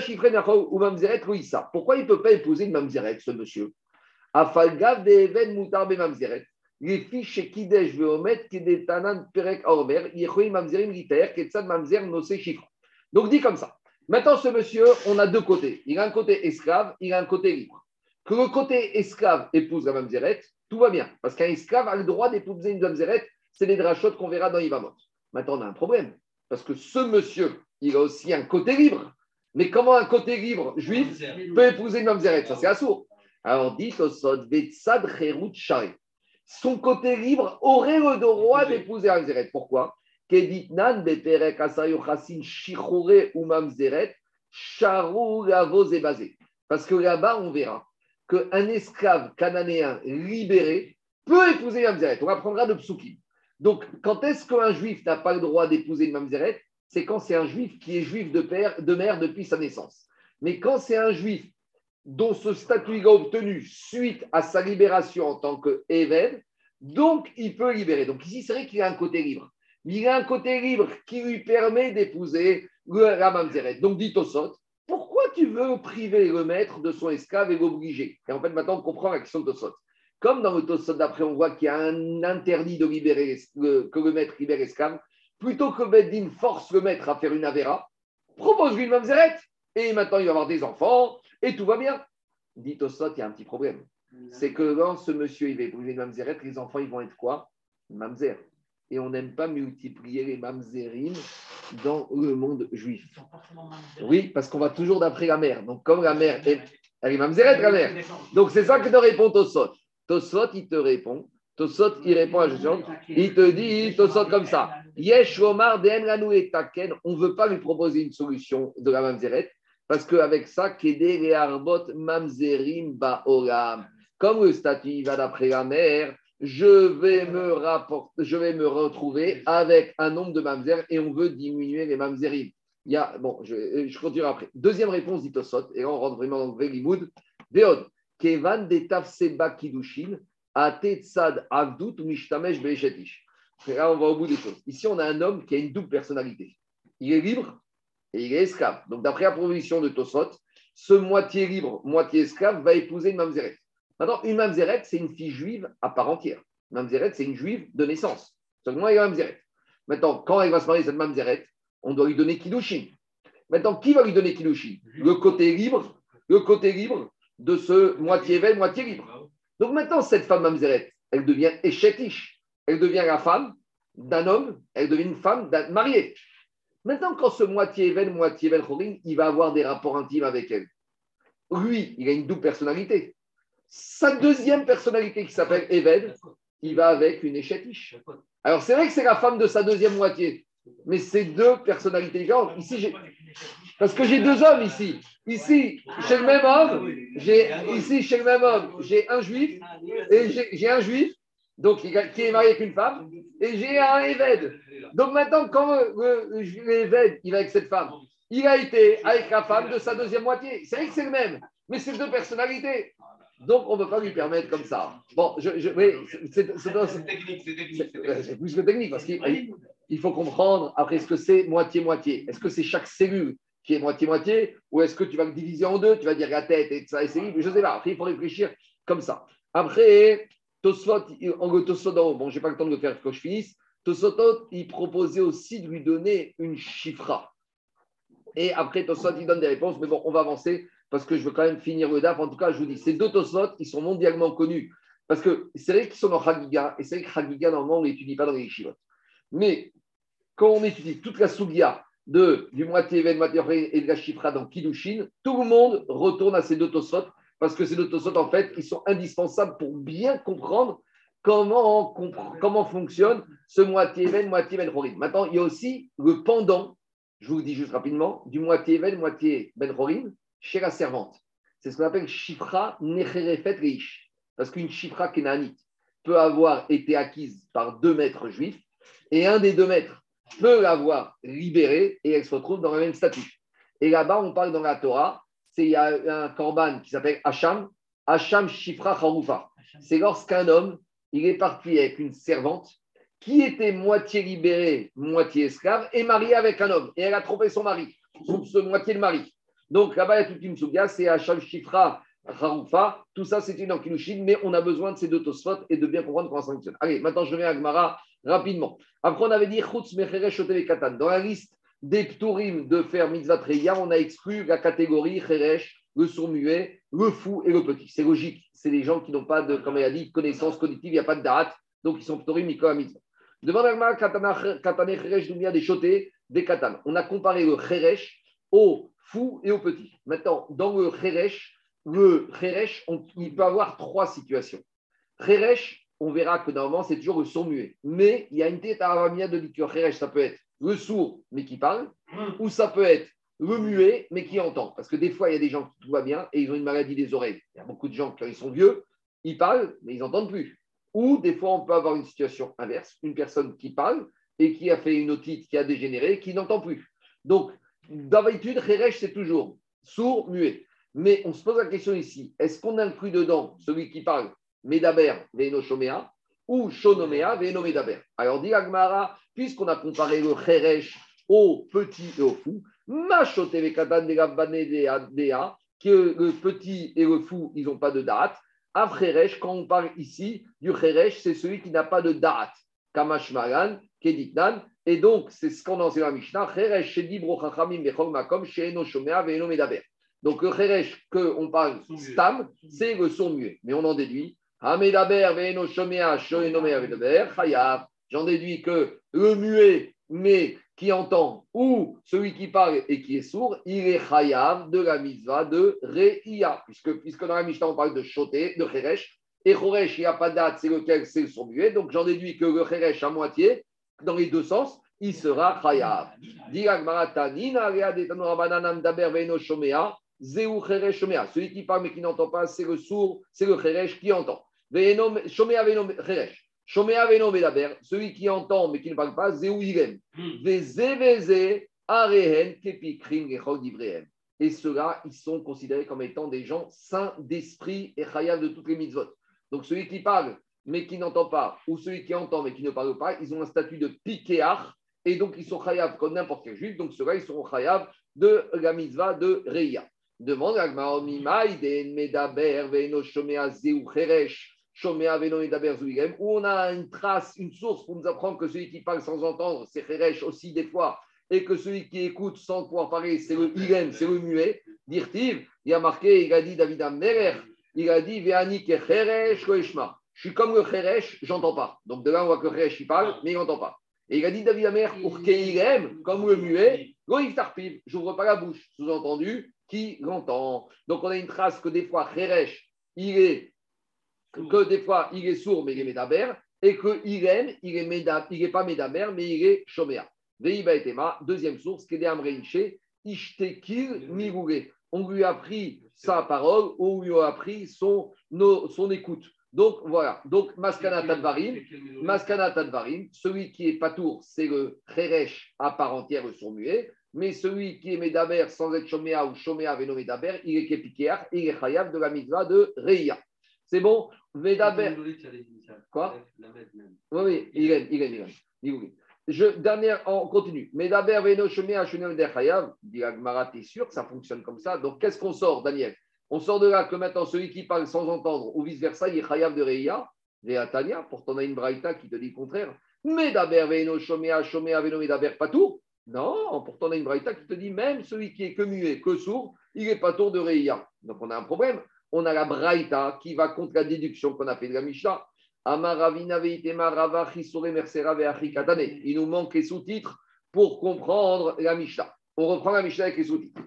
ou Mamzeret ça. Pourquoi il ne peut pas épouser une Mamzeret, ce monsieur? Afalgav de Even Moutar Mamzeret. Les fiches Kidesh Veomet, Kedetanan Perek Aomer, Yechoy Mamzerim Litaer, Ketsad Mamzer Nosé Chiffre. Donc dit comme ça. Maintenant, ce monsieur, on a deux côtés. Il a un côté esclave, il a un côté libre. Que le côté esclave épouse la Mamzeret, tout va bien. Parce qu'un esclave a le droit d'épouser une Mamzeret, c'est les drachotes qu'on verra dans Ivamot. Maintenant, on a un problème. Parce que ce monsieur, il a aussi un côté libre. Mais comment un côté libre juif peut épouser une mamzeret Ça, c'est assourd. Alors, dit Tosod, Son côté libre aurait le droit d'épouser un mamzeret. Pourquoi parce que là-bas, on verra qu'un esclave cananéen libéré peut épouser mamzeret. On apprendra de psukim. Donc, quand est-ce qu'un juif n'a pas le droit d'épouser une mamzeret c'est quand c'est un juif qui est juif de, père, de mère depuis sa naissance. Mais quand c'est un juif dont ce statut est obtenu suite à sa libération en tant qu'évêque, donc il peut libérer. Donc ici, c'est vrai qu'il a un côté libre. Il a un côté libre qui lui permet d'épouser la mamzeret. Donc dit Tosot, pourquoi tu veux priver le maître de son esclave et l'obliger? Et en fait, maintenant, on comprend la question de Tosot. Comme dans le Tosot d'après, on voit qu'il y a un interdit de libérer, que le maître libère l'esclave, plutôt que Beddin force le maître à faire une avéra, propose-lui une mamzeret, et maintenant il va avoir des enfants, et tout va bien. Dit Tosot, il y a un petit problème. C'est que quand ce monsieur il va épouser une mamzeret, les enfants ils vont être quoi? Mamzer. Et on n'aime pas multiplier les mamzerim dans le monde juif. Oui, parce qu'on va toujours d'après la mère. Donc, comme la mère est, elle est mamzeret, la mère. Donc, c'est ça que te répond Tosot. Tosot, il te répond. Tosot, il répond à Jésus. Il te dit, Tosot comme ça. Yesh Omar et Taken. On ne veut pas lui proposer une solution de la mamzeret. Parce qu'avec ça, Kede et Arbot Mamzerim Baoram. Comme le statut va d'après la mère, je vais me rapporter, je vais me retrouver avec un nombre de mamzer et on veut diminuer les mamzerim. Il y a, bon, je, je continue après. Deuxième réponse d'Itosot, et on rentre vraiment dans le Vegimoud. Veod, Kevan de Tafseba Kidushin, Atetzad Avdut Mishtamesh Beeshetish. Là, on va au bout des choses. Ici, on a un homme qui a une double personnalité. Il est libre et il est esclave. Donc, d'après la proposition de Tosot, ce moitié libre, moitié esclave va épouser une mamzeret. Maintenant, une mamzeret, c'est une fille juive à part entière. Une mamzeret, c'est une juive de naissance. Seulement, il y a mamzeret. Maintenant, quand elle va se marier, cette mamzeret, on doit lui donner kiddushin. Maintenant, qui va lui donner kiddushin? Le côté libre, le côté libre de ce moitié veille, moitié libre. Donc maintenant, cette femme mamzeret, elle devient échetiche. Elle devient la femme d'un homme, elle devient une femme mariée. Maintenant, quand ce moitié veille, moitié veille, il va avoir des rapports intimes avec elle. Lui, il a une double personnalité. Sa deuxième personnalité qui s'appelle Eved, il va avec une échetiche. Alors c'est vrai que c'est la femme de sa deuxième moitié, mais c'est deux personnalités différentes. Ici, parce que j'ai deux hommes ici. Ici, chez le même homme, j'ai ici chez le même homme, j'ai un juif et j'ai un juif donc qui est marié avec une femme et j'ai un Eved. Donc maintenant, quand l'Eved il va avec cette femme, il a été avec la femme de sa deuxième moitié. C'est vrai que c'est le même, mais c'est deux personnalités. Donc, on ne peut pas lui permettre comme ça. Bon, je, je c'est technique, c'est technique. C'est plus que technique, parce qu'il faut comprendre après ce que c'est moitié-moitié. Est-ce que c'est chaque cellule qui est moitié-moitié, ou est-ce que tu vas le diviser en deux, tu vas dire la tête et ça, et c'est Je ne sais pas. Après, il faut réfléchir comme ça. Après, Tosfot, en Tosfot bon, je n'ai pas le temps de le faire quand je finisse. Tosfot, il proposait aussi de lui donner une chifra. Et après, Tosfot, il donne des réponses, mais bon, on va avancer parce que je veux quand même finir le DAF. En tout cas, je vous dis, ces deux Tosfot, ils sont mondialement connus. Parce que c'est vrai qu'ils sont dans Chagiga, et c'est vrai que Chagiga, normalement, on l'étudie pas dans les Yeshivot. Mais quand on étudie toute la Sugia de, du moitié événement moitié et de la Chifra dans Kidushin, tout le monde retourne à ces deux Tosfot, parce que ces deux Tosfot, en fait, ils sont indispensables pour bien comprendre comment, comment fonctionne ce moitié événement moitié Ben Maintenant, il y a aussi le pendant, je vous le dis juste rapidement, du moitié événement moitié Ben chez la servante. C'est ce qu'on appelle Shifra Necherefet Reish. Parce qu'une Shifra Kenanite peut avoir été acquise par deux maîtres juifs et un des deux maîtres peut l'avoir libérée et elle se retrouve dans le même statut. Et là-bas, on parle dans la Torah, c'est il y a un korban qui s'appelle Hacham, Hacham Shifra Charoufa. C'est lorsqu'un homme, il est parti avec une servante qui était moitié libérée, moitié esclave, et mariée avec un homme. Et elle a trompé son mari, ce moitié de mari. Donc là-bas, il y a toute une souga, c'est Hacham Shifra, Haroufa, tout ça c'est une Ankilushin, mais on a besoin de ces deux tosfot et de bien comprendre comment ça fonctionne. Allez, maintenant je reviens à Gmara rapidement. Après, on avait dit Chutz Katan. Dans la liste des Pturim de faire mitzvah on a exclu la catégorie Cheresh, le sourd-muet, le fou et le petit. C'est logique. C'est des gens qui n'ont pas de, comme il a dit, connaissance cognitive, il n'y a pas de date, donc ils sont Pturim, Miko mitzvah. Devant la Katane Cheresh, il y a des chotés, des Katan. On a comparé le Cheresh au fou et au petit. Maintenant, dans le Kheresh, le Kheresh, il peut avoir trois situations. Kheresh, on verra que normalement, c'est toujours le sourd muet. Mais il y a une tête à de liqueur. Kheresh, ça peut être le sourd, mais qui parle, ou ça peut être le muet, mais qui entend. Parce que des fois, il y a des gens qui tout va bien et ils ont une maladie des oreilles. Il y a beaucoup de gens, quand ils sont vieux, ils parlent, mais ils n'entendent plus. Ou des fois, on peut avoir une situation inverse, une personne qui parle et qui a fait une otite qui a dégénéré, qui n'entend plus. Donc, D'habitude, Kheresh, c'est toujours sourd, muet. Mais on se pose la question ici est-ce qu'on inclut dedans celui qui parle Medaber, Veno Shomea, ou Shonomea, Veno Medaber Alors, dit Agmara, puisqu'on a comparé le Kheresh au petit et au fou, que le petit et le fou, ils n'ont pas de date. À Kheresh, quand on parle ici du Kheresh, c'est celui qui n'a pas de date. Kamashmaran, Kediknan, et donc, c'est ce qu'on enseigne à Mishnah. Donc le Kheresh qu'on parle Stam, c'est le son muet. Mais on en déduit. J'en déduis que le muet, mais qui entend, ou celui qui parle et qui est sourd, il est chayav de la mitzvah de Re'ia. Puisque, puisque dans la Mishnah, on parle de choté, de Kheresh. Et Choresh, il n'y a pas c'est lequel c'est le son muet. Donc j'en déduis que le Kheresh à moitié, dans les deux sens, il sera chayav. Celui qui parle mais qui n'entend pas, c'est le sourd, c'est le Kheresh qui entend. Celui qui entend mais qui ne parle pas, Zéou Irem. Et ceux-là, ils sont considérés comme étant des gens saints d'esprit et chayav de toutes les mitzvot. Donc celui qui parle mais qui n'entend pas, ou celui qui entend mais qui ne parle pas, ils ont un statut de pikéach, et donc ils sont chayav comme n'importe quel juif, donc ceux-là, ils seront chayav de la mitzvah de Reya. Demande à Medaber, Veno Shomea Zeu Cheresh, Où on a une trace, une source pour nous apprendre que celui qui parle sans entendre, c'est Cheresh aussi des fois, et que celui qui écoute sans pouvoir parler, c'est le Irem, c'est le muet. Dirtiv, il a marqué, il a dit David Amerer, il a dit Veani Cheresh Koeshma. Je suis comme le Cheresh, j'entends pas. Donc de là, on voit que le Cheresh, il parle, mais il n'entend pas. Et il a dit David Amer, pour Keirem, comme le muet, Goïf Tarpiv, j'ouvre pas la bouche. Sous-entendu, qui l'entend? Donc on a une trace que des fois, Cheresh, il est, que des fois, il est sourd, mais il est médaber, et que Irem, il est, il est pas médaber, mais il est choméa. Veiba etema, deuxième source, Kedem Reinche. On lui a appris sa parole, on lui a appris son, son écoute. Donc voilà, donc Maskana Tadvarim, Maskana Tadvarim, celui qui est patour, c'est le Kheresh à part entière, son muet, mais celui qui est Medaber sans être Shoméa ou Shoméa Veno Medaber, il est Kepiker, il est Chayav de la mitzvah de Reia. C'est bon? Medaber. Quoi? Oui, oui, il il. Je, dernière, on continue. Medaber dit Agmara, t'es sûr que ça fonctionne comme ça? Donc qu'est-ce qu'on sort, Daniel? On sort de là que maintenant, celui qui parle sans entendre ou vice-versa, il est chayav de Reia, pourtant on a une braïta qui te dit le contraire. Mais d'abord, Veino, Shomea, Shomea, Veno, Medaber, pas tout. Non, pourtant on a une braïta qui te dit même celui qui est que muet, que sourd, il est pas tour de Reia. Donc on a un problème. On a la braïta qui va contre la déduction qu'on a fait de la Mishnah. Il nous manque les sous-titres pour comprendre la Mishnah. On reprend la Mishnah avec les sous-titres.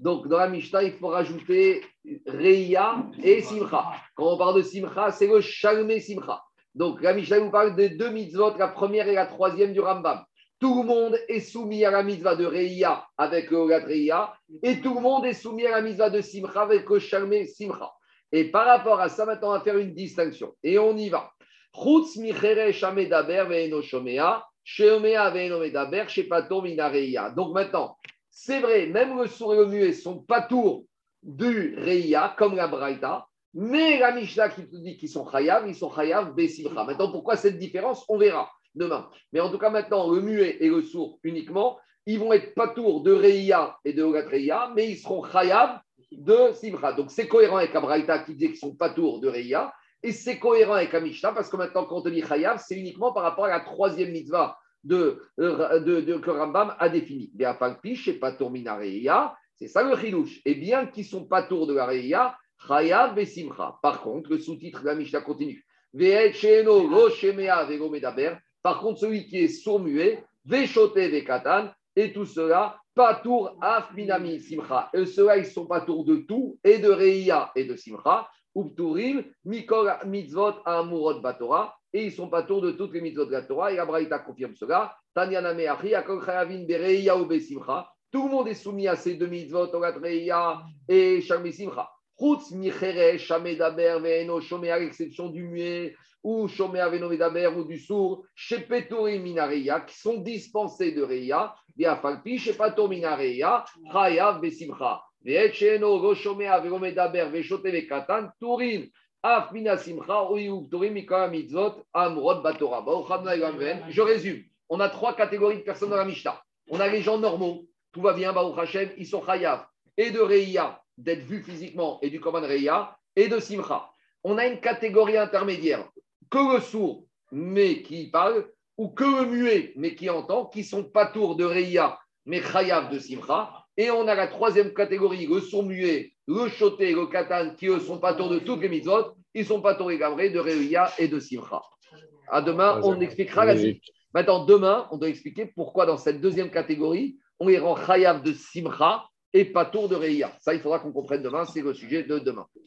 Donc, dans la Mishnah, il faut rajouter Reya et Simcha. Quand on parle de Simcha, c'est le Shalmé Simcha. Donc, la Mishnah vous parle de deux mitzvot, la première et la troisième du Rambam. Tout le monde est soumis à la mitzvah de Reya avec le Reya, et tout le monde est soumis à la mitzvah de Simcha avec le Shalmé Simcha. Et par rapport à ça, maintenant, on va faire une distinction. Et on y va. Chutz. Donc maintenant, c'est vrai, même le sourd et le muet sont pas tours du Reia, comme la Braïta, mais la Mishnah qui te dit qu'ils sont Chayav, ils sont Chayav Besimcha. Maintenant, pourquoi cette différence? On verra demain. Mais en tout cas, maintenant, le muet et le sourd uniquement, ils vont être pas tours de Reia et de Ogat Reia, mais ils seront Chayav de Simcha. Donc c'est cohérent avec la Braïta qui dit qu'ils sont pas tours de Reia, et c'est cohérent avec Amishna parce que maintenant, quand on dit Chayav, c'est uniquement par rapport à la troisième mitzvah de, euh, de, de, que Rambam a défini. c'est pas c'est ça le chilouche. Et bien qu'ils sont pas tour de la Reya, Chayav Simcha. Par contre, le sous-titre de la Mishnah continue. Par contre, celui qui est sourd-muet, Veshote Vekatan, et tout cela, pas tour Afminami Simcha. Et ceux-là, ils ne sont pas tour de tout, et de Reya et de Simcha. Upturim, Mikol Mitzvot Amurot Batora, et ils sont pas tour de toutes les mitzvot de la Torah, et la Braïta confirme cela. Tanyana Meachi, Akol Chayavin Bereya ou Besimcha. Tout le monde est soumis à ces deux mitzvot, Torat Reya et Sham Besimcha. Chutz Michere, Shamedaber, Veeno, Shomé, à l'exception du muet, ou Shomé, Veno, Medaber, ou du sourd, Shepetori Minareya, qui sont dispensés de Reya, Viafalpi, Shepato Minareya, Chayav Besimcha. Veetcheno, Roshomé, Veno, Medaber, Veshote, Vekatan, Turin. Je résume. On a trois catégories de personnes dans la Mishnah. On a les gens normaux, tout va bien, Baruch Hashem, ils sont chayav, et de Reia, d'être vus physiquement, et du Koman Reia, et de Simcha. On a une catégorie intermédiaire, que le sourd, mais qui parle, ou que le muet, mais qui entend, qui sont pas tours de Reia mais chayav de simcha. Et on a la troisième catégorie, le son muet, le choté, le katan, qui eux sont pas de toutes les mitzvot. Ils sont pas et gabré de Réuya et de simcha. À demain, on expliquera la suite. Maintenant, demain, on doit expliquer pourquoi dans cette deuxième catégorie, on les rend chayav de simcha et pas tour de Réia. Ça, il faudra qu'on comprenne demain, c'est le sujet de demain.